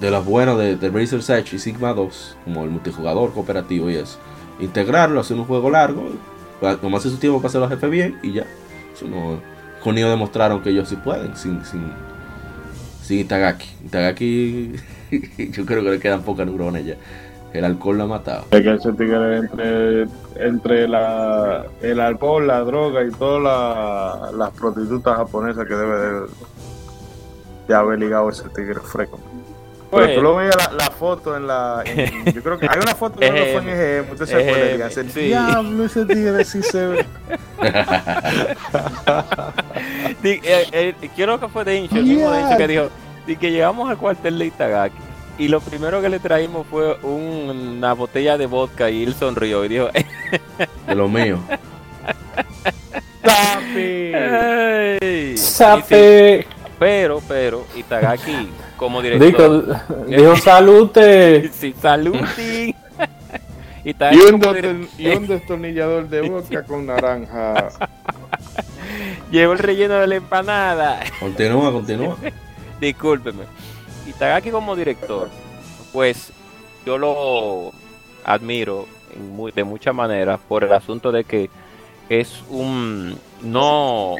de los buenos de, de Razor's Edge y Sigma 2, como el multijugador cooperativo y eso, integrarlo, hacer un juego largo, tomarse su tiempo para hacer los jefes bien y ya. Eso no- con Nioh demostraron que ellos sí pueden, sin, sin, sin Itagaki. Itagaki, yo creo que le quedan pocas neuronas ya. El alcohol lo ha matado. Es que ese tigre entre, entre la, el alcohol, la droga y todas la- las prostitutas japonesas que debe de, de haber ligado ese tigre fresco. Pero Pues, tú lo veías la, la foto en la. en- yo creo que hay una foto que no fue en EGM. Usted se puede EGM, hacer. sí. Diablo, ese tigre sí se ve. Di- eh, eh, que fue de Incho, el mismo de Incho que dijo di que llegamos al cuartel de Itagaki y lo primero que le traímos fue un- una botella de vodka y él sonrió y dijo De lo mío. Sí, Sape. pero pero Itagaki como director Dijo, dijo salute. sí, salud sí. Y un, y un destornillador de vodka con naranja. llevó el relleno de la empanada Continúa, continúa. Discúlpeme. Itagaki como director, pues yo lo admiro en mu- de muchas maneras por el asunto de que es un no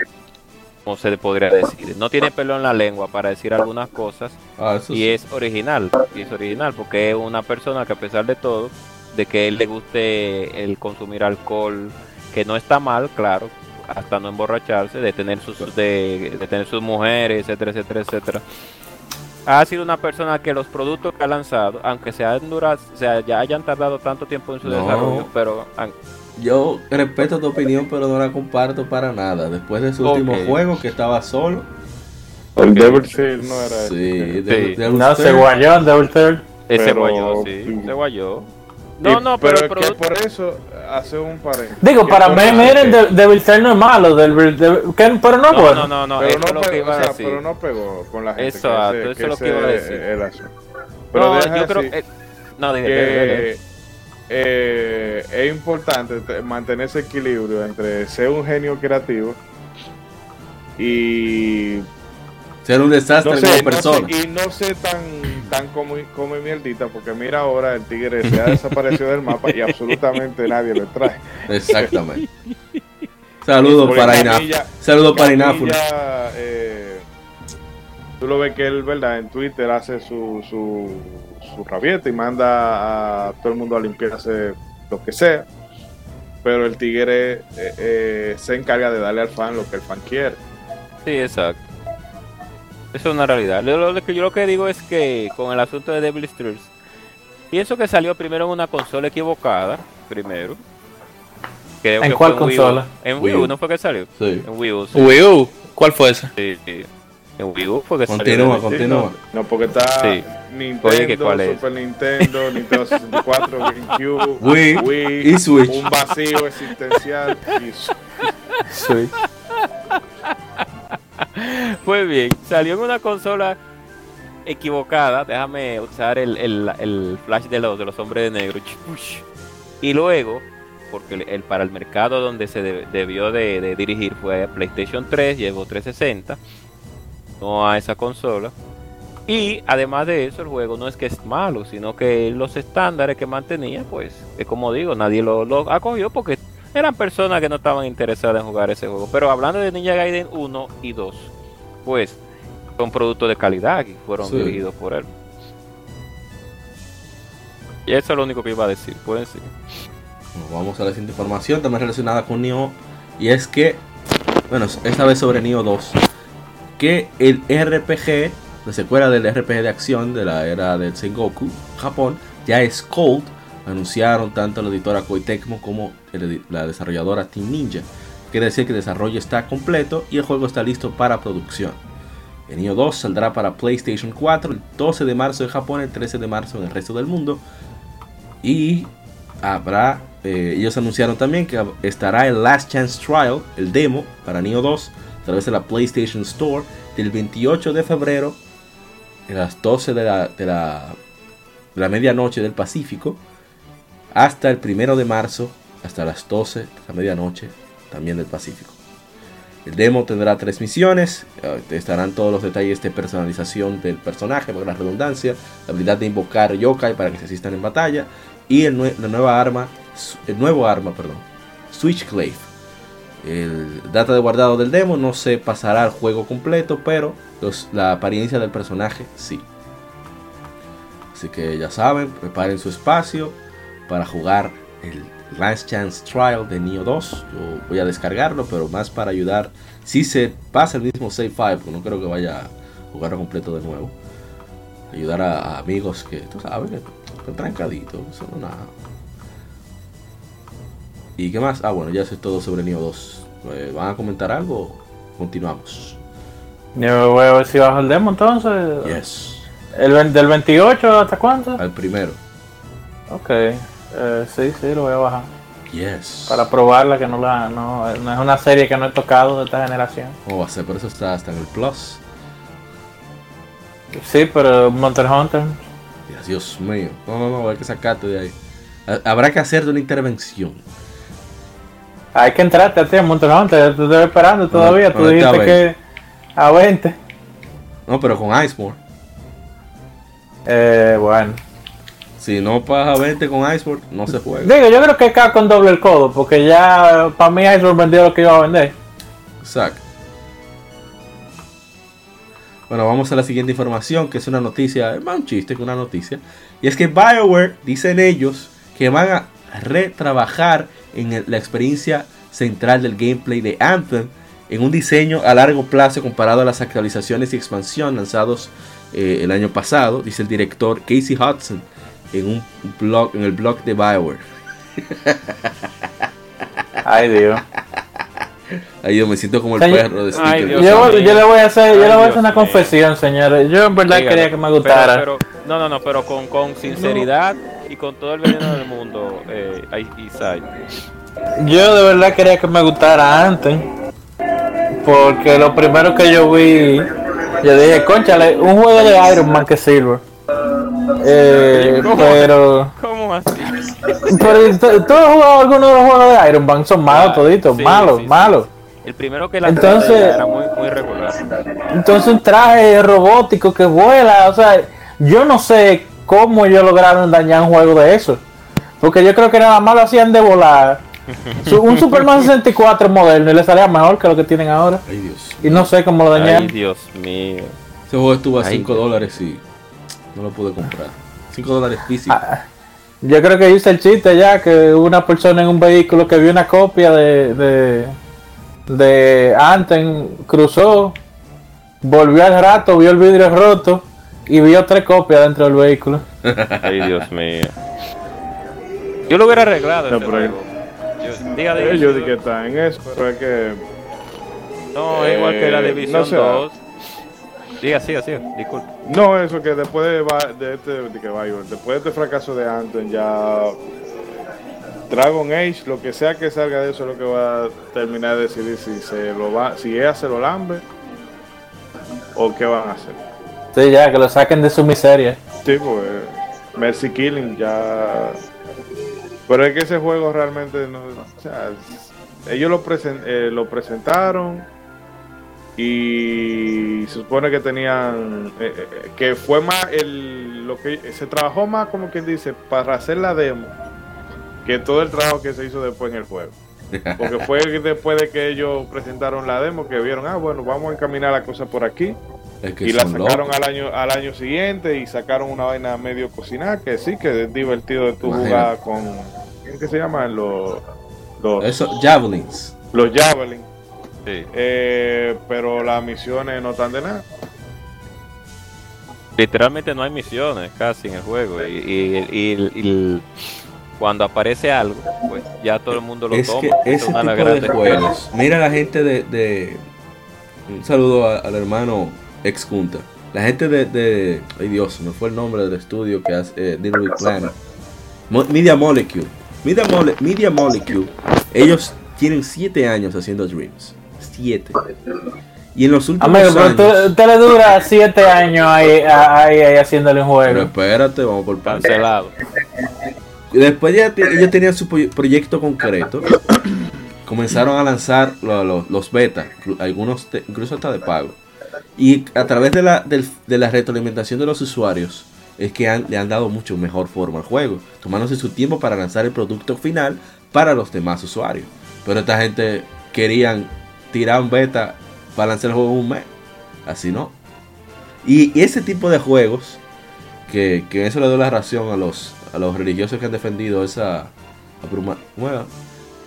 como se le podría decir, no tiene pelo en la lengua para decir algunas cosas Ah, y sí. es original, y es original porque es una persona que a pesar de todo, de que él le guste el consumir alcohol que no está mal, claro, hasta no emborracharse, de tener sus, de, de tener sus mujeres, etcétera, etcétera, etcétera. Ha sido una persona que los productos que ha lanzado, aunque se, han durado, o sea, ya hayan tardado tanto tiempo en su No. desarrollo, pero han- Yo respeto tu opinión, pero no la comparto para nada. Después de su último juego, que estaba solo. El Devil Seal no era Sí, ese. de, Sí. de No, se guayó en Devil Third. ese guayó, sí, se guayó. No, Y- no, pero, el es que producto... por eso hace un paréntesis. Digo, Que para mí, miren, De- Devil Third no es malo, Devil- Devil- que- pero no No, bueno. no, no, no, pero eso no, es lo que pegó, iba a o sea, decir. pero no pegó con la gente. Exacto, que ese- eso es lo que iba a decir. el. Pero No, yo creo que... No, dile. que eh, es importante te- mantener ese equilibrio entre ser un genio creativo y Ser un desastre no como sé, no persona. sé- y no ser tan tan como, como mierdita porque mira ahora el tigre se ha desaparecido del mapa y absolutamente nadie lo trae Exactamente. Saludos para. Camilla- Saludos para Ináfuna. Camilla, eh, tú lo ves que él verdad en Twitter hace su su, su rabieta y manda a todo el mundo a limpiarse lo que sea pero el tigre eh, eh, se encarga de darle al fan lo que el fan quiere Sí, exacto. Eso es una realidad. Lo, lo que yo lo que digo es que con el asunto de Devil Streets, pienso que salió primero en una consola equivocada, primero. Creo ¿En que cuál fue Wii U. consola? En Wii Wii U. ¿no fue que salió? Sí. En Wii U, sí. Wii U, ¿cuál fue esa? sí, sí. En Wii U fue que Continúa, salió. continúa. no porque está Sí. Nintendo Oye, ¿que cuál es? Super Nintendo Nintendo 64 GameCube Wii y Switch. un vacío existencial y su- Fue bien, salió en una consola equivocada. Déjame usar el, el- flash de los, de los hombres de negro. Y luego, porque el, para el mercado donde se de- debió de, dirigir fue PlayStation 3, llevó 360, no a esa consola. Y además de eso, el juego no es que es malo, sino que los estándares que mantenía, pues, es como digo, nadie lo, lo acogió porque eran personas que no estaban interesadas en jugar ese juego. Pero hablando de Ninja Gaiden 1 y 2, pues son productos de calidad y fueron Sí. dirigidos por él. Y eso es lo único que iba a decir. Pueden seguir. Bueno, Vamos a la siguiente información, también relacionada con Nioh. Y es que, bueno, esta vez sobre Nioh 2, que el RPG, la secuela del RPG de acción de la era del Sengoku, Japón, ya es Cold. Anunciaron tanto la editora Koei Tecmo como la desarrolladora Team Ninja. Quiere decir que el desarrollo está completo y el juego está listo para producción. El Nioh 2 saldrá para PlayStation 4 el 12 de marzo en Japón, el 13 de marzo en el resto del mundo. Y habrá, eh, ellos anunciaron también que estará el Last Chance Trial, el demo para Neo 2, a través de la PlayStation Store del 28 de febrero a las 12 de la, de la, de la medianoche del Pacífico hasta el 1 de marzo hasta las 12 de la medianoche también del Pacífico. El demo tendrá tres misiones, eh, estarán todos los detalles de personalización del personaje, por la redundancia, la habilidad de invocar yokai para que se asistan en batalla y el, la nueva arma, el nuevo arma, perdón, Switchclave. El data de guardado del demo no se pasará al juego completo, pero los- la apariencia del personaje sí. Así que ya saben, preparen su espacio para jugar el Last Chance Trial de Neo 2. Yo voy a descargarlo, pero más para ayudar. Si se pasa el mismo save file, porque no creo que vaya a jugarlo completo de nuevo. Ayudar a, a amigos que, tú sabes, que están trancaditos, eso no nada. ¿Y qué más? Ah, bueno, ya sé todo sobre Neo 2. Eh, ¿Van a comentar algo? Continuamos. Yo voy a ver si bajo el demo entonces. Yes. El, ¿Del 28 hasta cuánto? Al primero. Ok. Eh, sí, sí, lo voy a bajar. Yes. Para probarla, que no, la, no, no es una serie que no he tocado de esta generación. ¿Cómo va a ser? Por eso está hasta en el Plus. Sí, pero Monster Hunter. Dios, mío. No, no, no, hay que sacarte de ahí. Ha- Habrá que hacerte una intervención. Hay que entrarte a ti Monster Hunter. Te estoy esperando todavía. no, Tú dijiste que a 20. No, pero con Icemore. Eh, bueno. Si no pasa 20 con Icemore, no se juega. Digo, yo creo que con doble el codo. Porque ya para mí Iceberg vendió lo que iba a vender. Exacto. Bueno, vamos a la siguiente información, que es una noticia, es más un chiste que una noticia. Y es que BioWare, dicen ellos, que van a retrabajar en la experiencia central del gameplay de Anthem en un diseño a largo plazo comparado a las actualizaciones y expansión lanzados eh, el año pasado, dice el director Casey Hudson en un blog en el blog de Bioware. Ay, Dios. Ay, yo me siento como el Señor- perro de Ay, Sticker. Dios Yo, le voy a hacer, yo Ay, le voy a Dios hacer una confesión, señores. Yo en verdad Dígalo. quería que me gustara. pero- no, no, no, pero con, con sinceridad y con todo el veneno del mundo, eh, Isai. Yo de verdad quería que me gustara antes. Porque lo primero que yo vi, yo dije, conchale, un juego de Iron Man que Silver. Eh, ¿Cómo? pero, ¿Cómo así? pero ¿tú, has jugado alguno de los juegos de Iron Man? Son malos Ah, toditos, sí, malos, sí, sí. malos. El primero que la Entonces- era muy, muy regular. Entonces un traje robótico que vuela, o sea, yo no sé cómo ellos lograron dañar un juego de eso. Porque yo creo que nada más lo hacían de volar. Un Superman 64 moderno y le salía mejor que lo que tienen ahora. Ay, Dios. Y no sé cómo lo Ay, dañaron. Dios mío. Ese juego estuvo a Ay, 5 Dios. dólares y no lo pude comprar. 5 dólares físicos. Ah, Yo creo que hice el chiste ya que hubo una persona en un vehículo que vio una copia de de, de Anthem, cruzó, volvió al rato, vio el vidrio roto y vio tres copias dentro del vehículo. Ay, Dios mío. Yo lo hubiera arreglado. No, pero-. Yo- diga, diga, Ellos di que están en eso, pero es que No, es igual que la Eh, División no sé. 2. Diga, siga, siga. Disculpe. no eso que después de, este de que Bioware, después de este fracaso de Anthem ya Dragon Age, lo que sea que salga de eso es lo que va a terminar de decidir si se lo va, si ella se lo lambe o qué van a hacer. Sí, ya, que lo saquen de su miseria. Sí, pues Mercy Killing ya. Pero es que ese juego realmente no. O sea, ellos lo, presen- eh, lo presentaron y se supone que tenían. eh, eh, que fue más. El, lo que Se trabajó más, como quien dice, para hacer la demo que todo el trabajo que se hizo después en el juego. Porque fue después de que ellos presentaron la demo que vieron, ah, bueno, vamos a encaminar la cosa por aquí Es que y la sacaron locos. al año al año siguiente y sacaron una vaina medio cocinada que sí que es divertido de tu Imagínate. jugar con ¿qué se llaman los los, Eso, Javelins. los javelin Sí. Eh, pero las misiones no están de nada Literalmente no hay misiones casi en el juego. Y, y- y- y el- cuando aparece algo, pues ya todo el mundo lo Es toma. que ese una tipo las de grandes juegos. Mira la gente de. de- un saludo a- al hermano ex Junta. La gente de, de- Ay Dios, me fue el nombre del estudio que hace eh, Little Big Planet. Mo- Media Molecule. Media, Mole- Media Molecule. Ellos tienen 7 años haciendo Dreams. 7. Y en los últimos Amigo, pero años. tú- usted le dura 7 años ahí, ahí, ahí haciéndole un Pero juego. espérate, vamos por. Cancelado. Después ya te- ellos tenían su pro- proyecto concreto. Comenzaron a lanzar lo- lo- los betas, algunos te- incluso hasta de pago. Y a través de la, del- de la retroalimentación de los usuarios es que han- le han dado mucho mejor forma al juego, tomándose su tiempo para lanzar el producto final para los demás usuarios. Pero esta gente querían tirar un beta para lanzar el juego en un mes. Así no. Y ese tipo de juegos, que, que eso le doy la razón a los, a los religiosos que han defendido esa, abruma- bueno,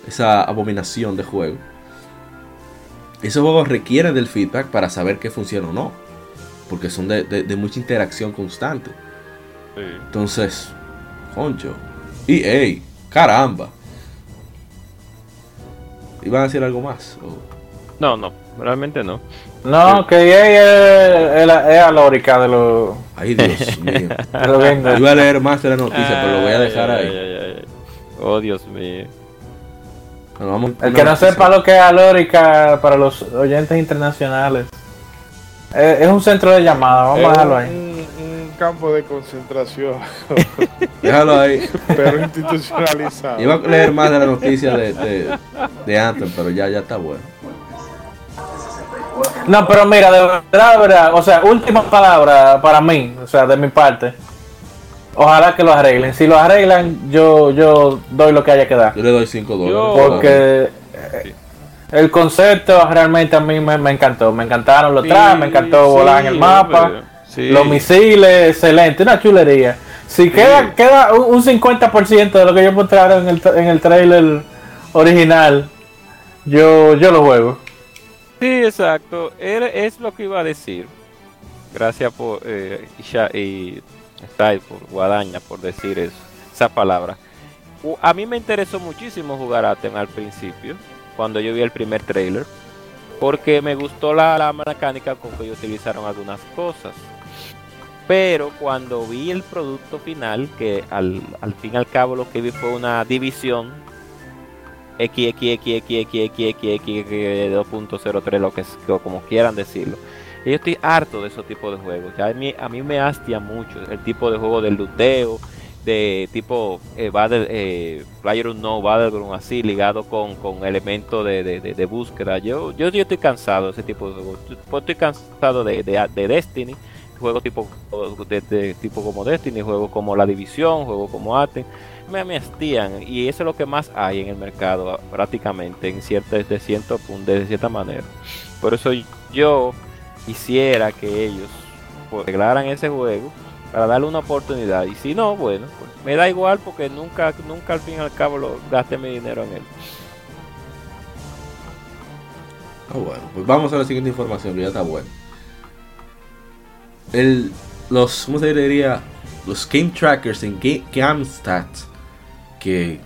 esa abominación de juego. Esos juegos requieren del feedback para saber que funciona o no. Porque son de, de- de mucha interacción constante. Sí. Entonces, concho. Y hey, caramba. ¿Iban a decir algo más? O- No, no, realmente no. No, que ella es, es alórica de los Ay, Dios mío. gringos. Iba a leer más de la noticia, pero lo voy a dejar Ay, ahí. ay, ay, ay. Oh, Dios mío. Bueno, vamos El que no noticia. sepa lo que es alórica para los oyentes internacionales. Es, es un centro de llamada, vamos a Es dejarlo ahí. un, un campo de concentración Déjalo ahí. pero institucionalizado Iba a leer más de la noticia de, de, de Anthem, pero ya, ya está bueno. No, pero mira, de verdad, de verdad, o sea, última palabra para mí, o sea, de mi parte. Ojalá que lo arreglen. Si lo arreglan, yo yo doy lo que haya que dar. Yo le doy 5 dólares. Yo- Porque el concepto realmente a mí me, me encantó. Me encantaron los trajes, me encantó Sí, volar en el mapa. Sí. Los misiles, excelente, una chulería. Si queda, queda un un 50% de lo que ellos mostraron en el, en el trailer original, Yo, yo lo juego. Sí, exacto. Era- Es lo que iba a decir. Gracias por eh, y por Guadaña por decir esa palabra. A mí me interesó muchísimo jugar Atem al principio, cuando yo vi el primer trailer, porque me gustó la, la mecánica con que ellos utilizaron algunas cosas. Pero cuando vi el producto final, que al, al fin y al cabo lo que vi fue una división 2.03, lo que es, como quieran decirlo. Y yo estoy harto de esos tipos de juegos. Ya a mí, a mí me hastia mucho el tipo de juego del luteo, de tipo eh, Battle, eh, Player Unknown, Battleground, así, ligado con, con elementos de, de, búsqueda. Yo, yo, yo estoy cansado de ese tipo de juegos. Estoy cansado de, de, de Destiny, juegos tipo, de tipo como Destiny, juegos como La División, juegos como Aten me, me hastían y eso es lo que más hay en el mercado prácticamente en cierta de cierto de cierta manera por eso yo quisiera que ellos pues, arreglaran ese juego para darle una oportunidad y si no bueno pues, me da igual porque nunca nunca al fin y al cabo lo gaste mi dinero en él Ah, bueno, pues vamos a la siguiente información, ya está bueno. El, los, ¿cómo se diría? Los game trackers en Ga- GameStat, que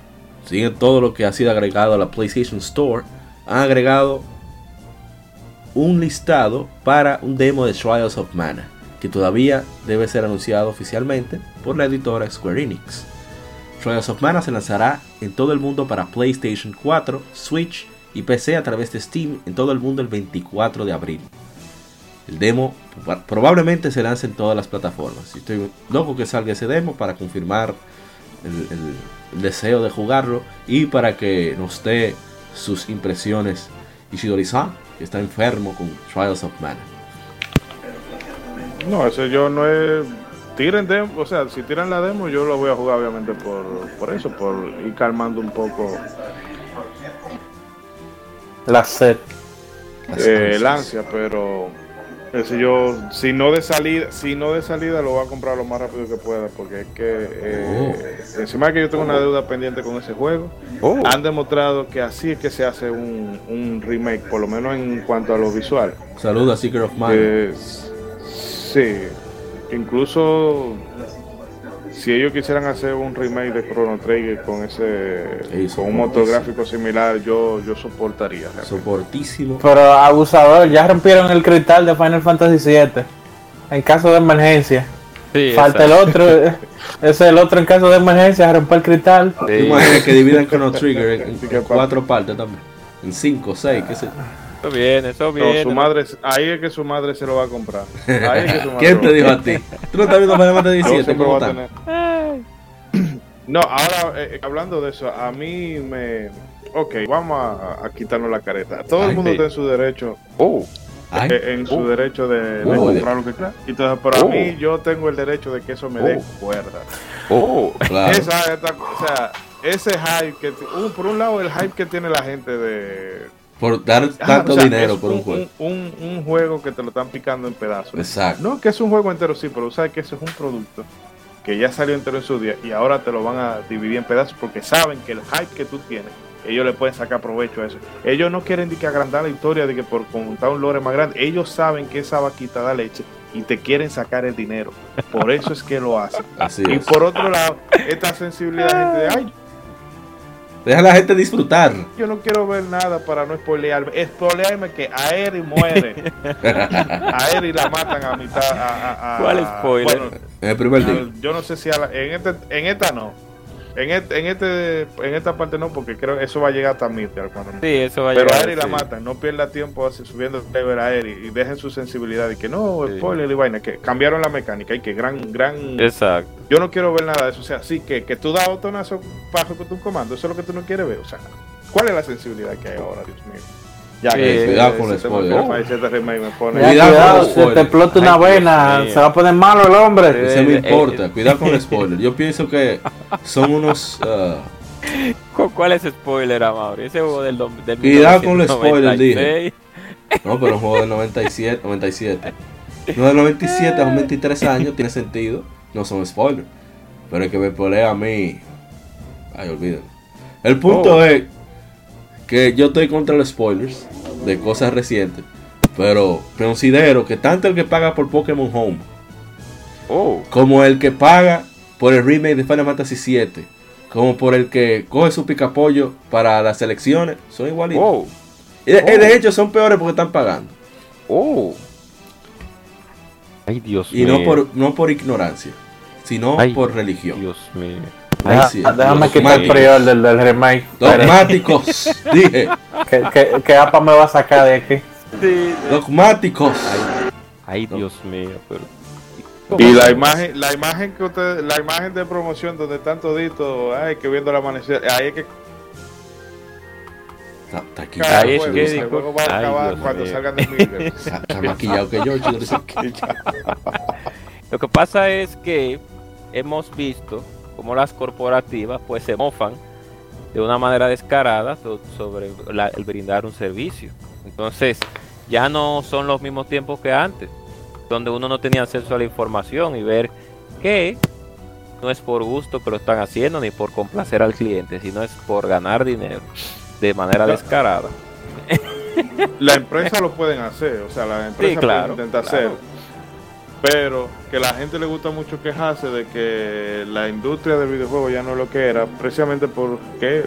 siguen todo lo que ha sido agregado a la PlayStation Store, han agregado un listado para un demo de Trials of Mana, que todavía debe ser anunciado oficialmente por la editora Square Enix. Trials of Mana se lanzará en todo el mundo para PlayStation 4, Switch y PC a través de Steam en todo el mundo el 24 de abril. El demo proba- probablemente se lance en todas las plataformas. Estoy loco que salga ese demo para confirmar el- el deseo de jugarlo y para que nos dé sus impresiones Ishidori-san, que está enfermo con Trials of Mana. No, eso yo no es. Tiren demo, o sea, si tiran la demo, yo lo voy a jugar obviamente por, por eso, por ir calmando un poco La. Las eh, el ansia, pero ese yo, si no de salida, si no de salida, lo voy a comprar lo más rápido que pueda, porque es que eh, encima de que yo tengo una deuda pendiente con ese juego, Oh. han demostrado que así es que se hace un, un remake, por lo menos en cuanto a lo visual. Saluda Secret of Mana. Eh, sí, incluso si ellos quisieran hacer un remake de Chrono Trigger con ese con un motor gráfico similar, yo yo soportaría. realmente. Soportísimo. Pero abusador, ya rompieron el cristal de Final Fantasy VII. En caso de emergencia. Sí, Falta el otro. eh, Ese es el otro en caso de emergencia, romper el cristal. ¿Tú Sí. imaginas que dividan Chrono Trigger en, cuatro partes también? En cinco, seis, qué sé yo. Eso viene, eso No, viene. su madre, ahí es que su madre se lo va a comprar. Ahí es que su madre ¿Quién te dijo a ti? ¿Tú no estás viendo Final Fantasy Yo 17? siempre ¿Cómo está? No, ahora eh, hablando de eso, a mí me. Ok, vamos a, a quitarnos la careta. Todo Ay, el mundo sí. está en su derecho, Oh, Ay, eh, en su Uh. derecho de, de Uh. comprar lo que quiera. Entonces, pero Uh. a mí yo tengo el derecho de que eso me dé Uh. cuerda. oh. claro. Esa, esta- o sea, ese hype que, uh, por un lado, el hype que tiene la gente de Por dar Ah, tanto o sea, dinero por un juego. Un, un juego que te lo están picando en pedazos. Exacto. No, que es un juego entero, sí, pero sabes que eso es un producto que ya salió entero en su día y ahora te lo van a dividir en pedazos porque saben que el hype que tú tienes, ellos le pueden sacar provecho a eso. Ellos no quieren de que agrandar la historia de que por contar un lore más grande, ellos saben que esa vaquita da leche y te quieren sacar el dinero. Por eso es que lo hacen. Así Y es. por otro lado, esta sensibilidad gente de, ay, Deja a la gente disfrutar. yo no quiero ver nada para no spoilearme. Spoilearme que Aeri muere. Aeri la matan a mitad. A, a- a- ¿Cuál spoiler? bueno, En el primer día. a- yo no sé si a la- en, este, en esta no. En, este, en, este, en esta parte no, porque creo que eso va a llegar hasta Midgar cuando Sí, eso va a Pero a llegar. Eri la matan, no pierda tiempo así, subiendo el level a Eri y dejen su sensibilidad y que no, Sí. spoiler y vaina, que cambiaron la mecánica y que gran, gran. Exacto. Yo no quiero ver nada de eso. O sea, sí, que, que tú das botonazo para ejecutar un comando, eso es lo que tú no quieres ver. O sea, ¿cuál es la sensibilidad que hay ahora, Dios mío? Ya, que cuidado ese con el spoiler. Cuidado cuidado, con los se te explota una vena, se va a poner malo el hombre. Eso me Eh, importa. Cuidado con el spoiler. Yo pienso que son unos. ah, ¿Cu- ¿Cuál es spoiler, Amaury? Ese juego del, del Cuidado con los spoilers, 1996. no, pero un juego del 97. 97. No del 97 a un 23 años tiene sentido. No son spoilers. Pero el que me spoilea a mí. Ay, olvídalo. El punto Oh. es que yo estoy contra los spoilers de cosas recientes, pero considero que tanto el que paga por Pokémon Home Oh, como el que paga por el remake de Final Fantasy VII, como por el que coge su picapollo para las elecciones, son igualitos. oh, Y de, de hecho, son peores porque están pagando. oh. Ay, Dios Y mío. no por, no por ignorancia, sino Ay, por religión. Dios mío. Ahí Deja- sí, déjame quitar el prior del, del remake. Dogmáticos, dije, que, que, que APA me va a sacar de aquí. dogmáticos. Ay, Dios mío. Pero... Y la imagen, la imagen que usted, la imagen de promoción donde están toditos, ay, que viendo el amanecer, ahí es que Está, está aquí, cae Ahí el es juego, que el digo, juego va a ay, acabar Dios cuando mío. salgan de Miller. está, está maquillado que yo, Lo que pasa es que hemos visto cómo las corporativas pues se mofan de una manera descarada so- sobre la- el brindar un servicio. Entonces ya no son los mismos tiempos que antes, donde uno no tenía acceso a la información y ver que no es por gusto que lo están haciendo ni por complacer al cliente, sino es por ganar dinero de manera Claro. descarada. La empresa lo pueden hacer, o sea, la empresa claro, puede intentar claro. hacer. Pero que la gente le gusta mucho quejarse de que la industria del videojuego ya no es lo que era, precisamente porque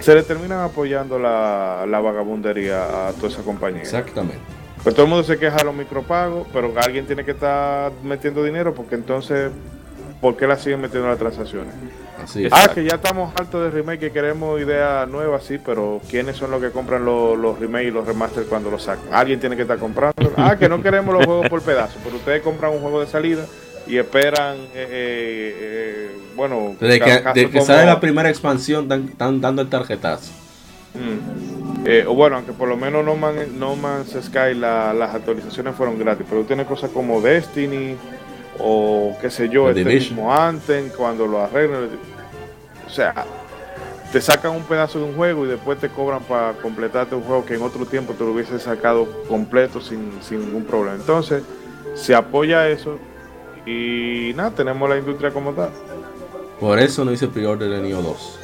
se le terminan apoyando la, la vagabundería a toda esa compañía. Exactamente. Pues todo el mundo se queja de los micropagos, pero alguien tiene que estar metiendo dinero porque entonces, ¿por qué la siguen metiendo las transacciones? Así es. Ah, que ya estamos hartos de remake, que queremos ideas nuevas, sí, pero ¿quiénes son los que compran los, los remakes y los remaster cuando los sacan? Alguien tiene que estar comprando. Ah, que no queremos los juegos por pedazos, pero ustedes compran un juego de salida y esperan, eh, eh, eh, bueno, Desde que, desde sale la primera expansión, están dando el tarjetazo. Mm. Eh, o bueno, aunque por lo menos No, Man, no Man's Sky la- las actualizaciones fueron gratis, pero tiene cosas como Destiny o qué sé yo, The este Division. mismo Anthem, cuando lo arreglan. O sea, te sacan un pedazo de un juego y después te cobran para completarte un juego que en otro tiempo te lo hubiese sacado completo sin, sin ningún problema. Entonces, se apoya eso y nada, tenemos la industria como tal. Por eso no hice pre-order de Neo 2.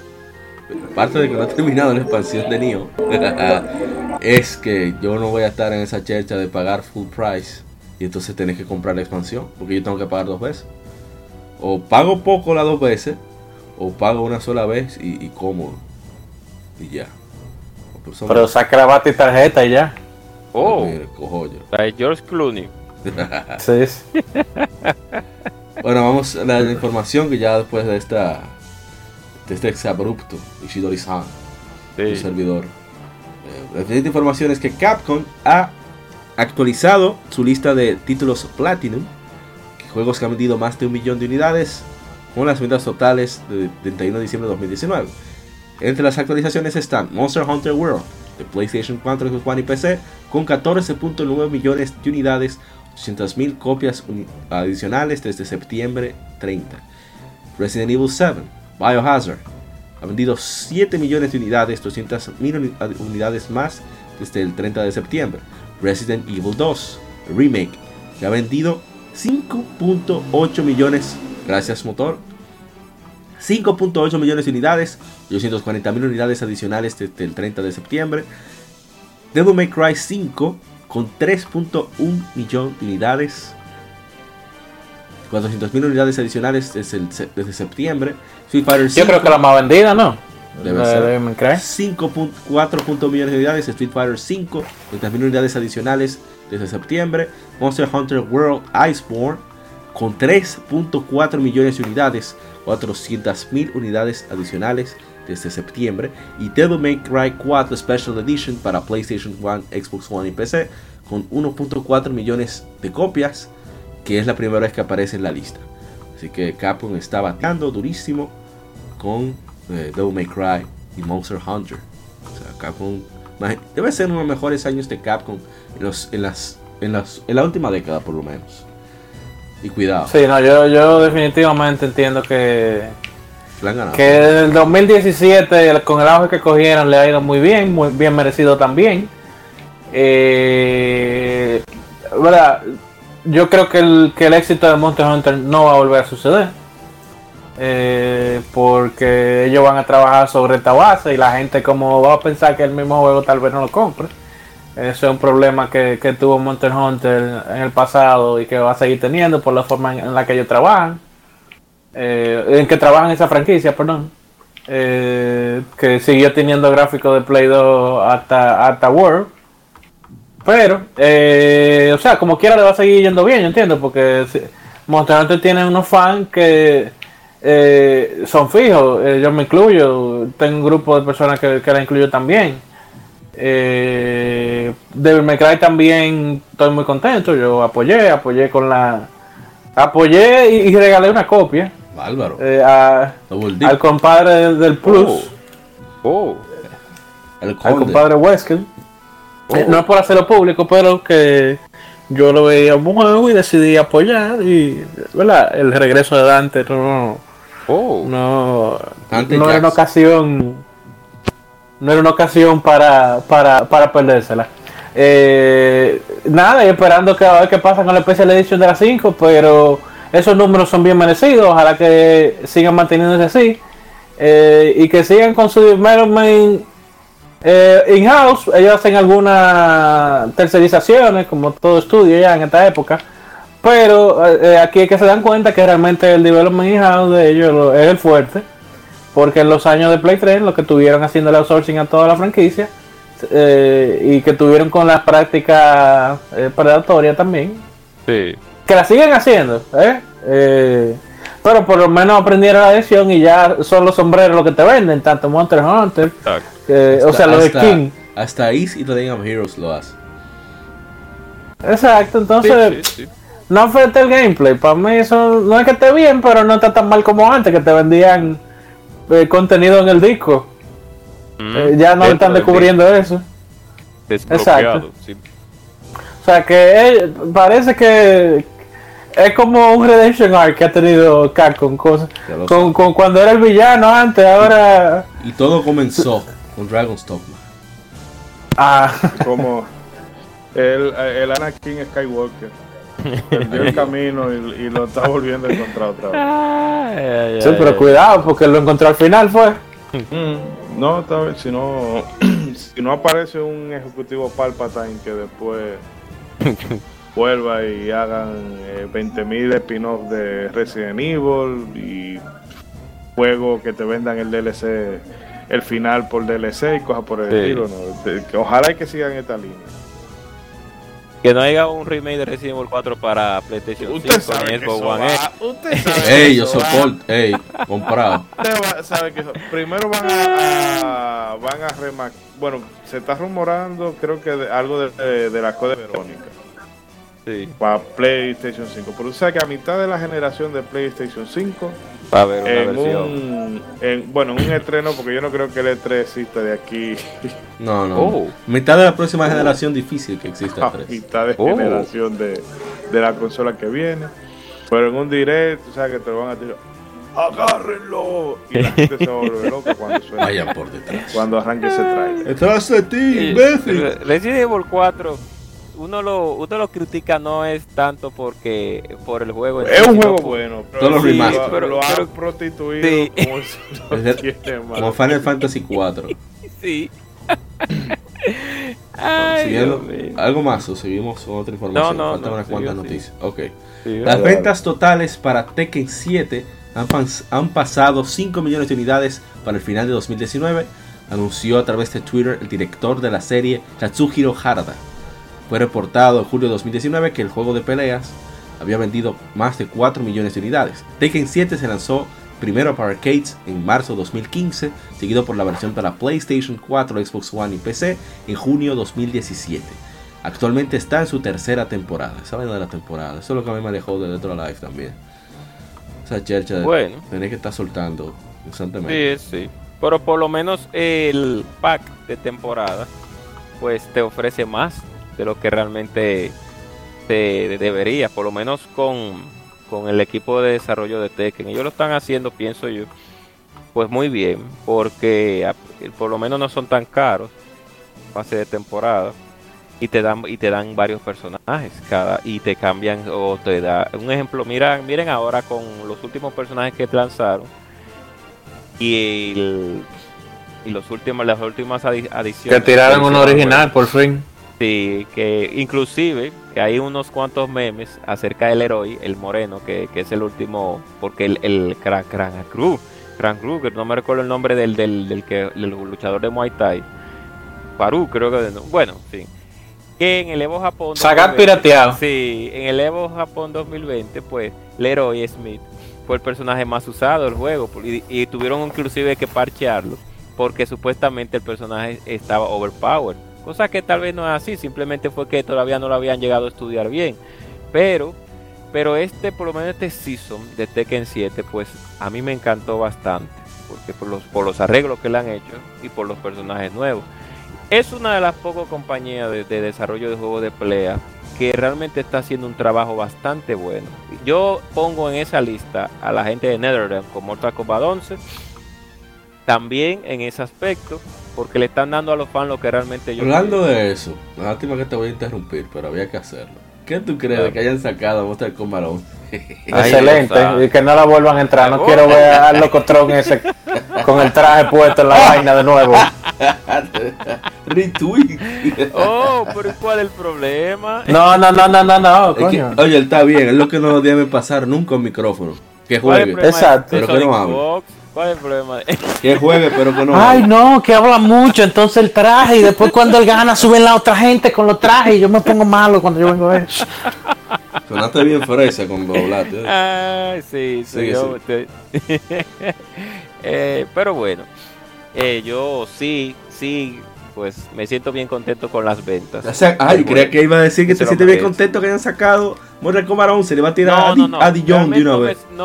Aparte de que no he terminado la expansión de Neo, es que yo no voy a estar en esa chercha de pagar full price y entonces tener que comprar la expansión, porque yo tengo que pagar dos veces. O pago poco las dos veces, o pago una sola vez y, y cómodo. Y ya. Pero saca la bata y tarjeta y ya. Oh, cojollo. la de George Clooney. Sí, sí. Bueno, vamos a la información que ya después de esta de este exabrupto Ishidori-san, Sí. servidor. Eh, la siguiente información es que Capcom ha actualizado su lista de títulos Platinum, juegos que han vendido más de un millón de unidades, con las ventas totales de 31 de diciembre de 2019. Entre las actualizaciones están Monster Hunter World de PlayStation 4, Xbox One y PC, con 14.9 millones de unidades, 800.000 copias adicionales desde septiembre 30. Resident Evil 7, Biohazard, ha vendido 7 millones de unidades, 200.000 uni- ad- unidades más desde el 30 de septiembre. Resident Evil 2, el remake, que ha vendido 5.8 millones, gracias motor, 5.8 millones de unidades, 240.000 unidades adicionales desde el 30 de septiembre. Devil May Cry 5 con 3.1 millón de unidades. 400.000 unidades adicionales desde, el desde septiembre. Street Fighter 5 Yo creo que la más vendida, ¿no? Debe ser. Devil May Cry. 5.4 millones de unidades. Street Fighter 5 30.000 unidades adicionales desde septiembre. Monster Hunter World Iceborne con 3.4 millones de unidades. 400.000 unidades adicionales desde septiembre. Y Devil May Cry 4 Special Edition para PlayStation 1, Xbox One y PC con 1.4 millones de copias, que es la primera vez que aparece en la lista. Así que Capcom está bateando durísimo con eh, Devil May Cry y Monster Hunter. O sea, Capcom debe ser uno de los mejores años de Capcom en, los, en, las, en, las, en la última década por lo menos. Y cuidado, Sí, no, yo, yo definitivamente entiendo que, que el 2017, el- con el auge que cogieron, le ha ido muy bien, muy bien merecido también. Eh, ¿verdad? Yo creo que el, que el éxito de Monster Hunter no va a volver a suceder. Eh, porque ellos van a trabajar sobre esta base y la gente como va a pensar que el mismo juego tal vez no lo compre. Eso es un problema que, que tuvo Monster Hunter en el pasado y que va a seguir teniendo por la forma en la que ellos trabajan. Eh, en que trabajan esa franquicia, perdón. Eh, que siguió teniendo gráficos de Play 2 hasta, hasta World. Pero, eh, o sea, como quiera le va a seguir yendo bien, yo entiendo, porque Monster Hunter tiene unos fans que eh, son fijos, eh, yo me incluyo, tengo un grupo de personas que, que la incluyo también. Eh, Devil May Cry también estoy muy contento, yo apoyé, apoyé con la... Apoyé y, y regalé una copia Bárbaro. eh, a- al compadre del Plus, Oh, el al compadre Wesker. Oh. Eh, no es por hacerlo público, pero que yo lo veía un juego y decidí apoyar y, ¿verdad? El regreso de Dante no, oh. no, no era una ocasión, no era una ocasión para, para, para perdérsela. Eh, nada, y esperando que a ver qué pasa con la Special Edition de la 5, pero esos números son bien merecidos, ojalá que sigan manteniéndose así eh, y que sigan con su development eh, in-house. Ellos hacen algunas tercerizaciones, como todo estudio ya en esta época, pero eh, eh, aquí es que se dan cuenta que realmente el development in-house de ellos lo- es el fuerte. Porque en los años de Play 3, lo que tuvieron haciendo el outsourcing a toda la franquicia eh, y que tuvieron con las prácticas eh, predatorias también, Sí. que la siguen haciendo, ¿eh? Eh, pero por lo menos aprendieron la lección y ya son los sombreros los que te venden, tanto Monster Hunter, o sea, los hasta, skins. hasta Ace y The Legend of Heroes lo hace. Exacto, entonces Sí, sí, sí. No afecta el gameplay. Para mí eso no es que esté bien, pero no está tan mal como antes, que te vendían eh, contenido en el disco. Mm, Eh, ya no están descubriendo eso. Exacto. sí. O sea que eh, parece que es como un Redemption Arc que ha tenido Capcom Con, sabes. con cuando era el villano antes, ahora. Y todo comenzó con Dragon's Dogma. Ah, Como el, el Anakin Skywalker. Perdió el camino y, y lo está volviendo a encontrar otra vez. Ay, ay, sí, ay, pero ay. cuidado, porque lo encontró al final, fue. Mm, No, esta vez, si no, si no aparece un ejecutivo Palpatine que después vuelva y hagan eh, 20.000 spin-off de Resident Evil y juegos que te vendan el DLC, el final por DLC y cosas por el Sí. estilo. ojalá y que sigan esta línea. Que no haya un remake de Resident Evil 4 para PlayStation 5 Usted sabe ni que Xbox One X. usted sabe Ey, yo support, ey, comprado. Usted va- sabe que eso- primero van a, a- van a rema- bueno se está rumorando creo que de- algo de, de, de la Code Verónica Sí, para PlayStation 5 pero usted sabe que a mitad de la generación de PlayStation 5 va a haber una en versión. un en, bueno en un estreno porque yo no creo que el E3 exista de aquí No, no. Oh. Mitad de la próxima generación difícil que exista a el 3. mitad de Oh. generación de, de la consola que viene pero en un direct tú sabes que te lo van a tirar agárrenlo y la gente se va a volver loca cuando suena Vayan por detrás. cuando arranque ese trailer Detrás de ti, imbécil. Re- Resident Evil 4 uno lo, uno lo critica no es tanto porque por el juego sí, Es un juego por- bueno, pero Todos los sí, Pero- lo pero- han prostituido Sí. como eso no. Como Final Fantasy 4. Sí. Ay, mío. ¿Algo más o seguimos con otra información? No, no, Faltan no, unas cuantas noticias. Ok. Sí, Las ventas totales para Tekken 7 han, pas- han pasado 5 millones de unidades para el final de 2019, anunció a través de Twitter el director de la serie Katsuhiro Harada. Fue reportado en julio de 2019 que el juego de peleas había vendido más de 4 millones de unidades. Tekken 7 se lanzó primero para arcades en marzo de 2015, seguido por la versión para PlayStation 4, Xbox One y PC en junio de 2017. Actualmente está en su tercera temporada. Esa vaina de la temporada. Eso es lo que a mí me alejó de Retro Life también. Esa chercha de Bueno. tener que estar soltando constantemente. Sí, sí. Pero por lo menos el pack de temporada, pues te ofrece más de lo que realmente te debería. Por lo menos con, con el equipo de desarrollo de Tekken. Ellos lo están haciendo, pienso yo, pues muy bien. Porque por lo menos no son tan caros. Pase de temporada. y te dan y te dan varios personajes cada y te cambian o te da un ejemplo mira miren ahora con los últimos personajes que lanzaron y el- y los últimos las últimas adi- adiciones Que tiraron un original, por fin. Sí, que inclusive que hay unos cuantos memes acerca del héroe, el moreno, que, que es el último, porque el, el Cran Crew, Cran Kruger, no me recuerdo el nombre del, del, del que del luchador de Muay Thai, Paru, creo que, bueno, sí. Que en el Evo Japón. 2020 pirateado. Sí, en el Evo Japón 2020, pues Leroy Smith fue el personaje más usado del juego y, y tuvieron inclusive que parchearlo porque supuestamente el personaje estaba overpowered. Cosa que tal vez no es así, simplemente fue que todavía no lo habían llegado a estudiar bien. Pero, pero este, por lo menos este season de Tekken 7, pues a mí me encantó bastante. Porque por los, por los arreglos que le han hecho y por los personajes nuevos. Es una de las pocas compañías de, de desarrollo de juegos de pelea que realmente está haciendo un trabajo bastante bueno. Yo pongo en esa lista a la gente de NetherRealm con Mortal Kombat 11 también en ese aspecto porque le están dando a los fans lo que realmente ellos Hablando de eso, lástima que te voy a interrumpir, pero había que hacerlo. ¿Qué tú crees de que hayan sacado a Mortal Kombat 11? Ay, Excelente. Y que no la vuelvan a entrar. No quiero ver al locotrón ese con el traje puesto en la vaina de nuevo. Retweet. Oh, pero ¿cuál es el problema? No, no, no, no, no, no, Es que, coño. oye, él está bien, es lo que no debe pasar nunca un micrófono. Que ¿Cuál es el juegue, Exacto. Pero que no hable. ¿Cuál es el problema? que juegue, pero que no Ay, no, que habla mucho, entonces el traje, y después cuando él gana suben la otra gente con los trajes y yo me pongo malo cuando yo vengo a ver. Sonaste bien fresa con doblaste. ¿eh? Ay, sí, sí. Sigue, yo te- Eh, pero bueno, eh, yo sí, sí, pues me siento bien contento con las ventas. O sea, ay, creía que iba a decir que te sientes bien contento que hayan sacado Mortal Kombat 11. Le va a tirar a, No, Di- no, no. a Dijon de una no vez. me-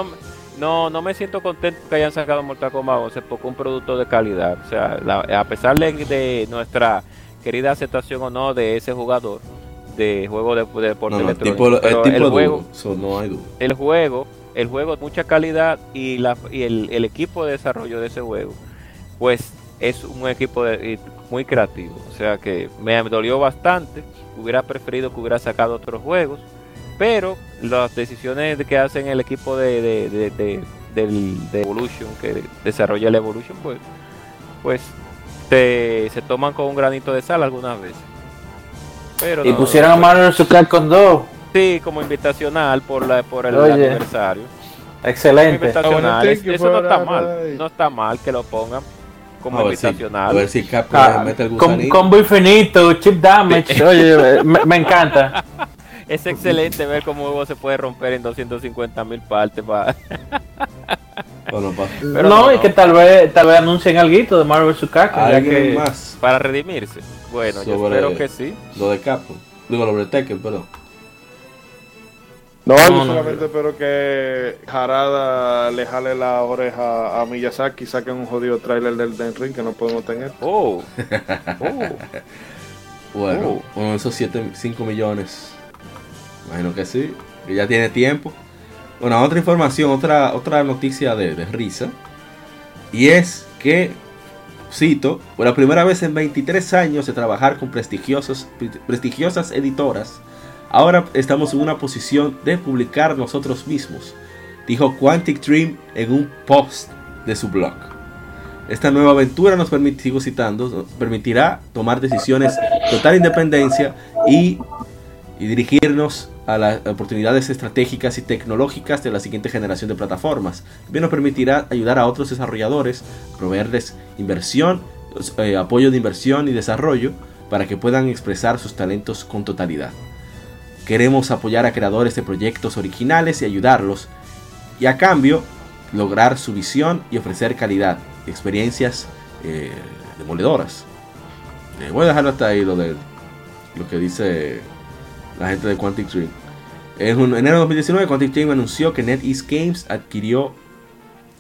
no, no, me siento contento que hayan sacado Mortal Kombat 11 porque un producto de calidad. O sea, la- a pesar de, de nuestra querida aceptación o no de ese jugador de juego de, de deporte No, no, el electrónico, tipo, el tipo el juego, duro, no hay duda. el juego, el juego de mucha calidad y, la, y el, el equipo de desarrollo de ese juego, pues es un equipo de- muy creativo. O sea que me dolió bastante. Hubiera preferido que hubiera sacado otros juegos, pero las decisiones de que hacen el equipo de, de, de, de- del- de Evolution, que desarrolla el Evolution, pues, pues se, se toman con un granito de sal algunas veces. Pero Y no, pusieron a Mario Zucker con dos. Sí, como invitacional por la por el Oye. aniversario. Excelente. Invitacional. thank you Eso no está mal. No está mal que lo pongan como A ver, si, a invitacional. ver si Capcom Ah, le mete el gusanito. combo infinito, chip damage. Oye, me, me encanta. Es excelente ver cómo juego se puede romper en 250 mil partes. pa- Bueno, pa- Pero no, no, y no. que tal vez, tal vez anuncien algo de Marvel vs. Capcom. ya ¿Alguien que- más? para redimirse. Bueno, yo espero que sí. Lo de Capcom. Digo, lo de Tekken, perdón. No, No, yo no, solamente espero que Harada le jale la oreja a Miyazaki y saquen un jodido tráiler del Den Ring que no podemos tener. Oh. Oh. Bueno, Oh. con esos 7, 5 millones. Imagino que sí. Que ya tiene tiempo. Bueno, otra información, otra, otra noticia de, de risa. Y es que, cito, por la primera vez en 23 años de trabajar con prestigiosos, prestigiosas editoras, ahora estamos en una posición de publicar nosotros mismos, dijo Quantic Dream en un post de su blog. Esta nueva aventura nos permite, sigo citando, nos permitirá tomar decisiones de total independencia y, y dirigirnos a las oportunidades estratégicas y tecnológicas de la siguiente generación de plataformas. También nos permitirá ayudar a otros desarrolladores, proveerles inversión, eh, apoyo de inversión y desarrollo para que puedan expresar sus talentos con totalidad. Queremos apoyar a creadores de proyectos originales y ayudarlos y a cambio lograr su visión y ofrecer calidad, experiencias eh, demoledoras. Eh, voy a dejarlo hasta ahí lo de lo que dice la gente de Quantic Dream. En enero de 2019, Quantic Dream anunció que NetEase Games adquirió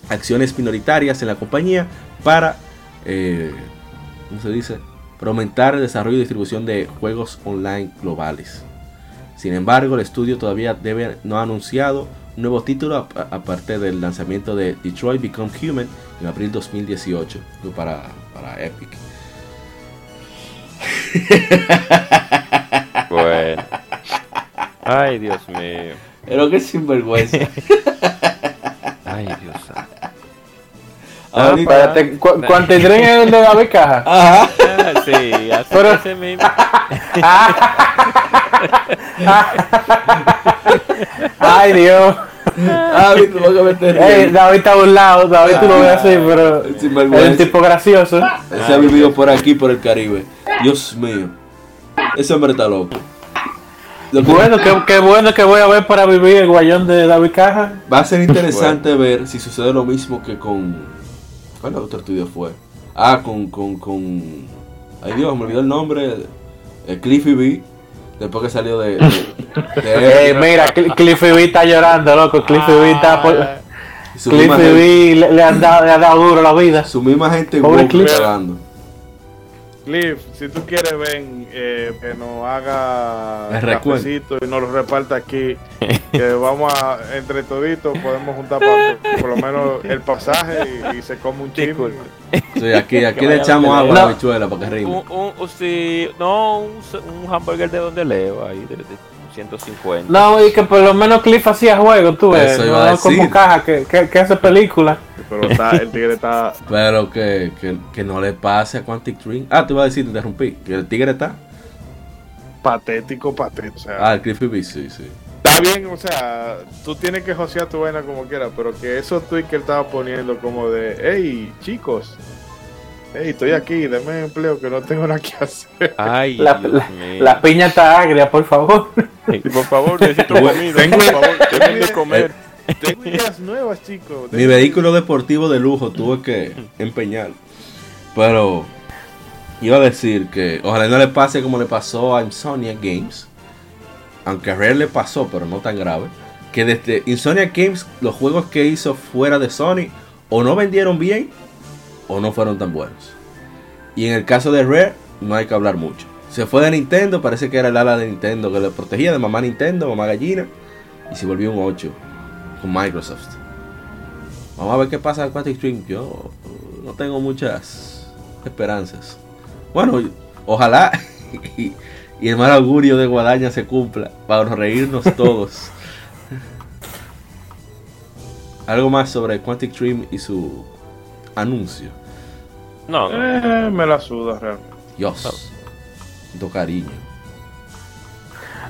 acciones minoritarias en la compañía para, eh, ¿cómo se dice? Para aumentar el desarrollo y distribución de juegos online globales. Sin embargo, el estudio todavía debe, no ha anunciado un nuevo título ap- aparte del lanzamiento de Detroit Become Human en abril 2018 para, para Epic. Bueno. Ay, Dios mío. Pero qué sinvergüenza. Ay, Dios. Ahorita- Espérate, ¿cu Quantic Dream es el de David Caja? Ajá. Ah, sí, así Pero- ese mismo. Ay, Dios. Ah, viste, van a meter Ey. David está burlado, David tú lo ves así, pero es Sinvergüenza. un tipo gracioso. Ese ha vivido por aquí, por el Caribe. Dios mío. Ese hombre está loco. Bueno, qué, qué bueno que voy a ver para vivir el guayón de David Caja. Va a ser interesante ver si sucede lo mismo que con. ¿Cuál otro estudio fue? Ah, con. con, con... Ay Dios, me olvidó el nombre. El Cliffy B. Después que salió de. de, de- Eh, mira, Cl- Cliffy B está llorando, loco. Cliffy B está por... misma Cliffy B le, le han dado, le ha dado duro la vida. su misma gente Pobre Cliff. cagando. Cliff, si tú quieres, ven, eh, que nos haga El recuento. cafecito y nos lo reparta aquí. que vamos a, entre toditos, podemos juntar pa- por lo menos el pasaje y, y se come un. Disculpe. Sí, aquí, aquí le echamos agua a la bichuela para que rime. Un, un, un- sí, no, un, un hamburger de donde leo, ahí, de, de 150. No, y que por lo menos Cliff hacía juegos, tú ves. Eso No iba a como. Caja que, que, que hace películas. Pero está, el tigre está. Pero que, que, que no le pase a Quantic Dream. Ah, te iba a decir, te interrumpí. Que el tigre está. patético, patético. O sea, Ah, el Cliffy B, sí, sí. está bien, o sea, tú tienes que josear tu vaina como quieras, pero que esos tweets que él estaba poniendo como de, hey, chicos, hey, estoy aquí, denme empleo que no tengo nada que hacer. Ay, La, la, piña está agria, por favor. Y por favor, necesito comida. tengo- por favor, de comer. Tengo ideas nuevas, chicos. Mi vehículo deportivo de lujo tuve que empeñar. Pero iba a decir que ojalá no le pase como le pasó a Insomnia Games. Aunque a Rare le pasó, pero no tan grave. Que desde Insomnia Games, los juegos que hizo fuera de Sony o no vendieron bien o no fueron tan buenos. Y en el caso de Rare, no hay que hablar mucho. Se fue de Nintendo, parece que era el ala de Nintendo que le protegía de mamá Nintendo, mamá gallina. Y se volvió un 8 con Microsoft. Vamos a ver qué pasa con Quantic Dream. Yo no tengo muchas esperanzas. Bueno, ojalá y, y el mal augurio de Guadaña se cumpla para reírnos todos. Algo más sobre Quantic Dream y su anuncio. No, no. Eh, me la suda realmente. Dios, do cariño.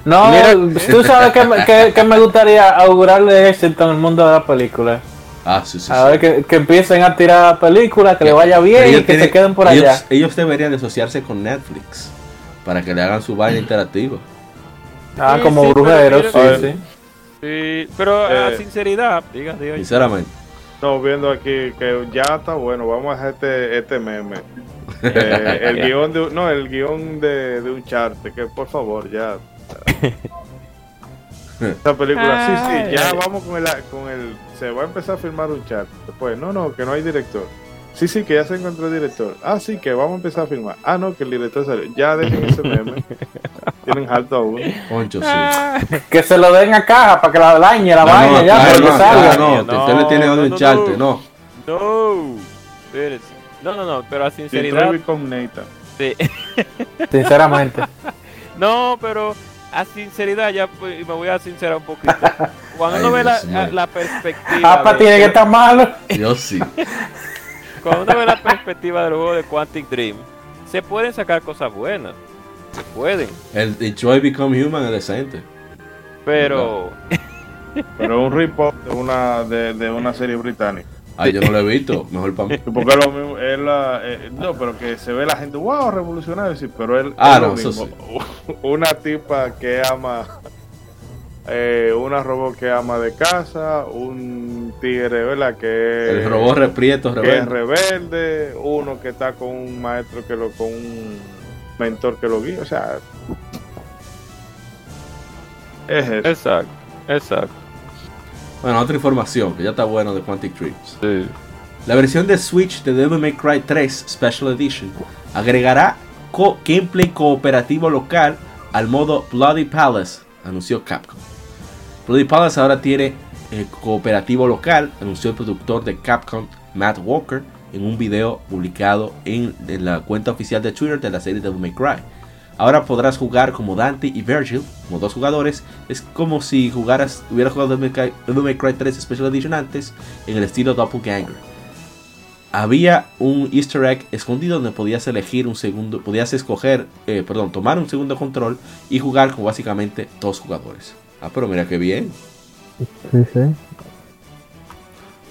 No, Mira, tú sabes que, me- que, que me gustaría augurarle éxito en el mundo de la película. Ah, sí, sí. A sí. ver, que, que empiecen a tirar películas, que le vaya bien Pero y que tienen- se queden por ellos- allá. Ellos deberían de asociarse con Netflix para que le hagan su vaina interactiva. Ah, Sí, como sí, pero brujeros, mira- sí, sí. Sí, pero a Eh. sinceridad, diga, diga. Sinceramente. No, viendo aquí que ya está bueno, vamos a hacer este, este meme. Eh, el guion de no, el guion de, de un charte, que por favor, ya. Esta película, sí, sí, ya vamos con el, con el. Se va a empezar a filmar un chart. Después, no, no, que no hay director. Sí, sí, que ya se encontró el director. Ah, sí, que vamos a empezar a filmar. Ah, no, que el director salió. Ya dejen ese meme. Tienen alto aún. Concho, sí. Ah, Que se lo den a caja para que la dañe la No, vaina no, ya, claro, para que no, salga. claro, no, usted le tiene odio no, en no, charte, no. no. No, espérese. No, no, no, pero a sinceridad. Detroit con Nathan. sí. Sinceramente. No, pero a sinceridad, ya pues, me voy a sincerar un poquito. Cuando Ay, uno ve la, perspectiva. Apa de- tiene que estar malo. Yo sí. Cuando uno ve la perspectiva del juego de Quantic Dream, se pueden sacar cosas buenas. Se pueden. El Detroit Become Human es decente. Pero. Pero un rip-off de una, de, de una serie británica. Ah, yo no lo he visto. Mejor para mí. Porque es lo mismo, es la, eh, no, pero que se ve la gente, wow, revolucionario, sí, pero él Ah, es lo no, eso mismo. Una tipa que ama, eh, una robot que ama de casa, un tigre, ¿verdad? Que El robot reprieto, que es rebelde. rebelde, uno que está con un maestro que lo, con un mentor que lo guía, o sea, es eso. Exacto, exacto. Bueno, otra información que ya está bueno de Quantic Dreams. Sí. La versión de Switch de Devil May Cry 3 Special Edition agregará co- gameplay cooperativo local al modo Bloody Palace, anunció Capcom. Bloody Palace ahora tiene eh, cooperativo local, anunció el productor de Capcom, Matt Walker, en un video publicado en, en la cuenta oficial de Twitter de la serie Devil May Cry. Ahora podrás jugar como Dante y Virgil, como dos jugadores. Es como si jugaras, hubieras jugado Devil May Cry- Devil May Cry 3 Special Edition antes, en el estilo Doppelganger. Había un Easter egg escondido donde podías elegir un segundo, podías escoger, eh, perdón, tomar un segundo control y jugar con básicamente dos jugadores. Ah, pero mira qué bien. Sí, sí. Ahí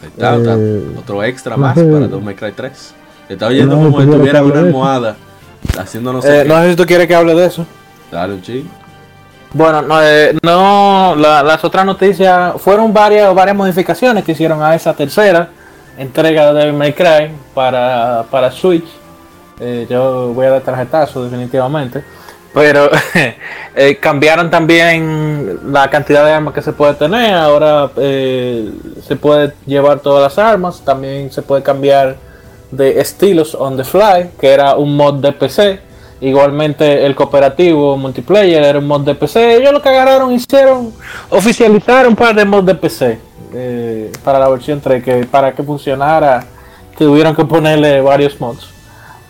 está, está. Eh, otro extra más para Devil May Cry 3. Estaba oyendo No, como si pues, tuviera yo lo una almohada haciendo no sé Eh, qué. no sé si tú quieres que hable de eso. Dale un ching. Bueno, no, eh, no la- las otras noticias fueron varias varias modificaciones que hicieron a esa tercera entrega de Devil May Cry para, para Switch. Eh, yo voy a dar tarjetazo definitivamente. Pero eh, cambiaron también la cantidad de armas que se puede tener. Ahora eh, se puede llevar todas las armas. También se puede cambiar de estilos on the fly, que era un mod de PC. Igualmente el cooperativo multiplayer era un mod de PC. Ellos lo que agarraron hicieron oficializar un par de mods de PC eh, para la versión 3 que para que funcionara tuvieron que ponerle varios mods.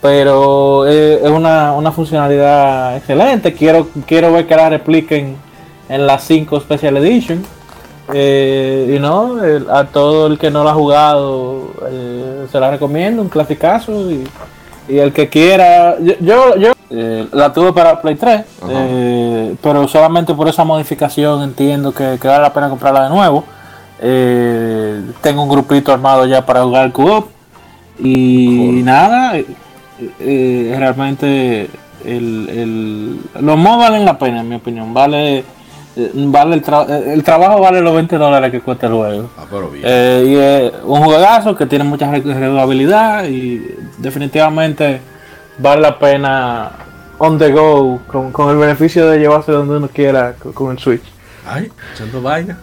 Pero eh, es una, una funcionalidad excelente. Quiero, quiero ver que la repliquen en la 5 Special Edition. Eh, y no, el- a todo el que no la ha jugado eh, se la recomiendo, un clasicazo. Y, y el que quiera, yo, yo, yo, eh, la tuve para Play 3, Ajá. eh, pero solamente por esa modificación entiendo que, que vale la pena comprarla de nuevo. Eh, tengo un grupito armado ya para jugar co-op. Y Joder. nada, eh, eh, realmente el, el- los mods valen la pena, en mi opinión. Vale, vale el, tra- eh, el trabajo vale los 20 dólares que cuesta el juego. Ah, pero bien. Eh, y es un juegazo que tiene mucha rejugabilidad y definitivamente vale la pena on the go con, con el beneficio de llevarse donde uno quiera con, con el Switch. Ay, echando vaina.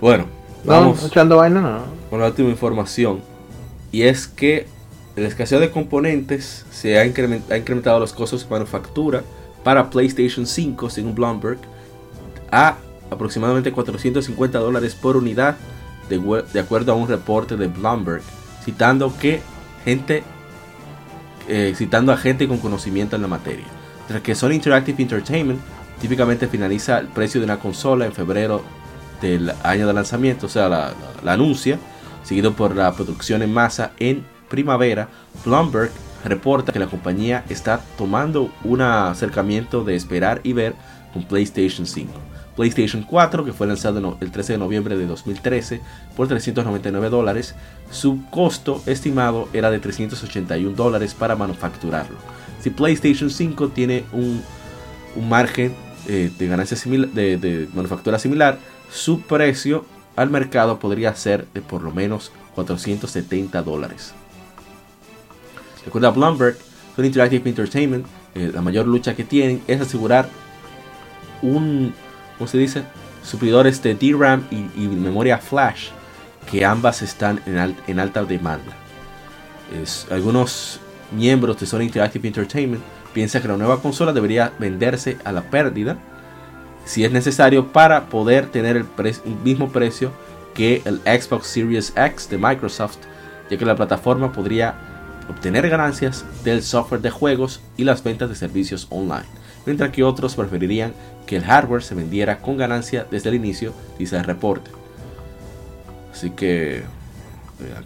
Bueno, No, vamos echando vaina no. con la última información. Y es que el escaseo de componentes se ha, ha incrementado los costos de manufactura para PlayStation 5, según Bloomberg, a aproximadamente 450 dólares por unidad, de, acuerdo a un reporte de Bloomberg, citando que gente, eh, citando a gente con conocimiento en la materia. Mientras que Sony Interactive Entertainment típicamente finaliza el precio de una consola en febrero del año de lanzamiento, o sea, la- la anuncia, seguido por la producción en masa en primavera. Bloomberg reporta que la compañía está tomando un acercamiento de esperar y ver con PlayStation 5. PlayStation 4, que fue lanzado el 13 de noviembre de 2013 por 399 dólares, su costo estimado era de 381 dólares para manufacturarlo. Si PlayStation 5 tiene un, un margen eh, de ganancia simil- de, de manufactura similar, su precio al mercado podría ser de por lo menos 470 dólares. De acuerdo a Bloomberg, Sony Interactive Entertainment, eh, la mayor lucha que tienen es asegurar un, ¿cómo se dice? Suplidores de DRAM y, memoria flash, que ambas están en, al- en alta demanda. Algunos miembros de Sony Interactive Entertainment piensan que la nueva consola debería venderse a la pérdida si es necesario para poder tener el, el mismo precio que el Xbox Series X de Microsoft, ya que la plataforma podría obtener ganancias del software de juegos y las ventas de servicios online, mientras que otros preferirían que el hardware se vendiera con ganancia desde el inicio, dice el reporte. Así que, eh,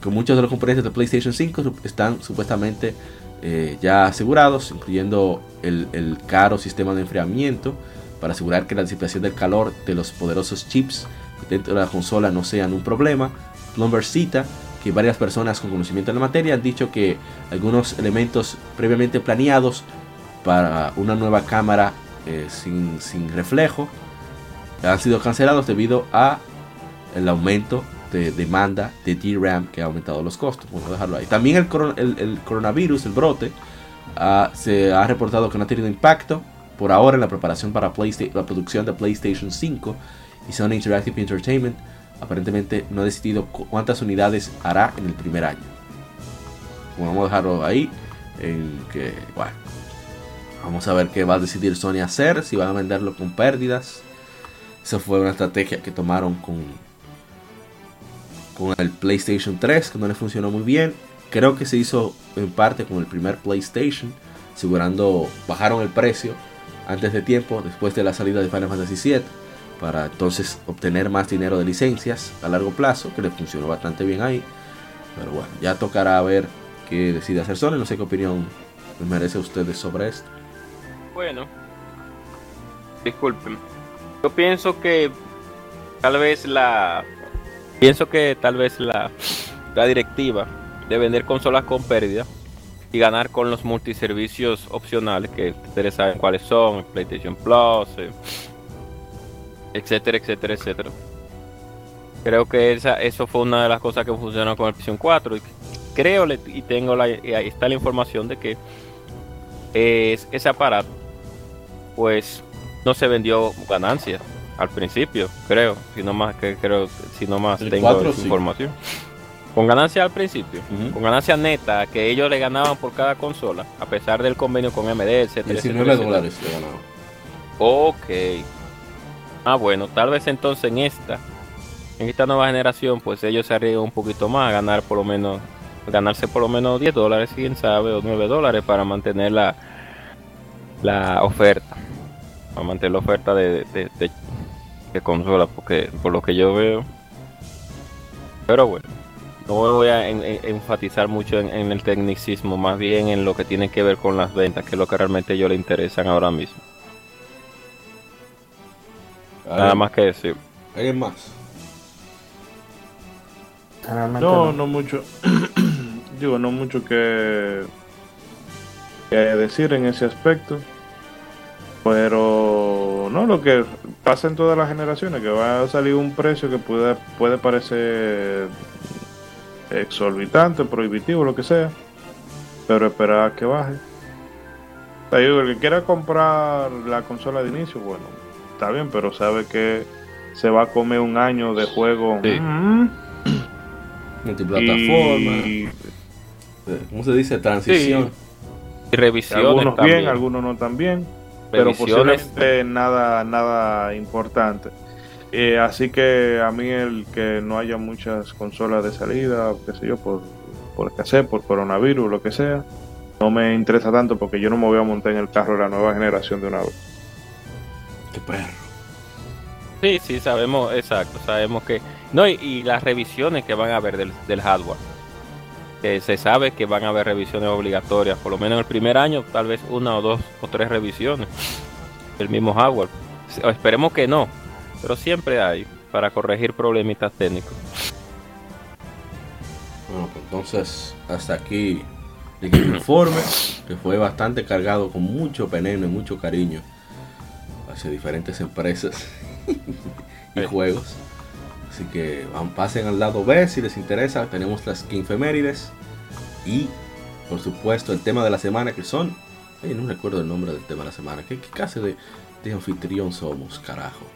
que muchos de los componentes de PlayStation 5 sup- están supuestamente eh, ya asegurados, incluyendo el, caro sistema de enfriamiento para asegurar que la disipación del calor de los poderosos chips dentro de la consola no sean un problema. Bloomberg que varias personas con conocimiento en la materia han dicho que algunos elementos previamente planeados para una nueva cámara eh, sin, sin reflejo han sido cancelados debido a el aumento de demanda de DRAM que ha aumentado los costos. Vamos a dejarlo ahí. También el, el- coronavirus, el brote, se ha reportado que no ha tenido impacto por ahora en la preparación para la producción de PlayStation 5 y Sony Interactive Entertainment aparentemente no ha decidido cu- cuántas unidades hará en el primer año. Bueno, vamos a dejarlo ahí. En que, bueno, vamos a ver qué va a decidir Sony hacer, si van a venderlo con pérdidas. Esa fue una estrategia que tomaron con, con el PlayStation 3, que no le funcionó muy bien. Creo que se hizo en parte con el primer PlayStation. asegurando, bajaron el precio antes de tiempo, después de la salida de Final Fantasy VII, para entonces obtener más dinero de licencias a largo plazo, que le funcionó bastante bien ahí. Pero bueno, ya tocará ver qué decide hacer Sony. No sé qué opinión les merece ustedes sobre esto. Bueno, disculpen. Yo pienso que tal vez la. Pienso que tal vez la, la directiva de vender consolas con pérdida y ganar con los multiservicios opcionales que ustedes saben cuáles son, PlayStation Plus, eh, etcétera, etcétera, etcétera. Creo que esa, eso fue una de las cosas que funcionó con el PlayStation 4 y creo le- y tengo la, y ahí está la información de que es, ese aparato pues no se vendió ganancias al principio, creo, si no más que creo, si no más El tengo 4 esa sí. información. Con ganancia al principio, con ganancia neta que ellos le ganaban por cada consola, a pesar del convenio con MD, etcétera. 19 etcétera, etcétera. dólares le ganaron. Ok. Ah, bueno, tal vez entonces en esta, en esta nueva generación, pues ellos se arriesgan un poquito más a ganar por lo menos, ganarse por lo menos 10 dólares, quién sabe, o 9 dólares para mantener la, la oferta. Para mantener la oferta de, de, consola, porque por lo que yo veo. Pero bueno, no voy a en- en- enfatizar mucho en, el tecnicismo, más bien en lo que tiene que ver con las ventas, que es lo que realmente a ellos les interesan ahora mismo. Nada más que decir. ¿Alguien más? Realmente No, no mucho. Digo, no mucho que, que decir en ese aspecto. Pero no, lo que pasa en todas las generaciones, que va a salir un precio que puede, puede parecer exorbitante, prohibitivo, lo que sea. Pero esperar a que baje. O sea, digo, el que quiera comprar la consola de inicio, bueno, está bien, pero sabe que se va a comer un año de juego. Sí. Mm. Multiplataforma. Y ¿Cómo se dice? Transición. Y revisiones algunos también. bien, algunos no tan bien, pero posiblemente nada, nada importante. Eh, así que a mí el que no haya muchas consolas de salida, qué sé yo, por, por escasez, por coronavirus, lo que sea, no me interesa tanto porque yo no me voy a montar en el carro de la nueva generación de una vez. Perro. Sí, sí, sabemos, exacto, sabemos que... No, y, y las revisiones que van a haber del, del hardware. Que se sabe que van a haber revisiones obligatorias, por lo menos en el primer año, tal vez una o dos o tres revisiones del mismo hardware. Esperemos que no, pero siempre hay para corregir problemitas técnicos. Bueno, pues entonces hasta aquí el informe que fue bastante cargado con mucho veneno y mucho cariño hacia diferentes empresas y juegos. Así que van, pasen al lado B si les interesa. Tenemos las Kinfemérides y por supuesto el tema de la semana que son... ay, no recuerdo el nombre del tema de la semana. ¿Qué, qué clase de, de anfitrión somos, carajo?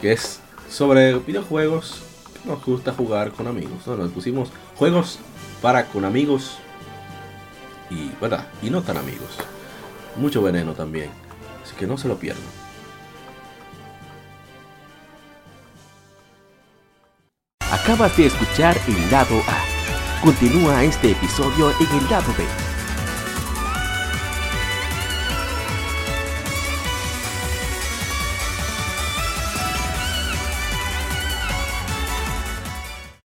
Que es sobre videojuegos que nos gusta jugar con amigos. ¿no? Nos pusimos juegos para con amigos y, ¿verdad? y no tan amigos. Mucho veneno también. Que no se lo pierdan. Acabas de escuchar el lado A. Continúa este episodio en el lado B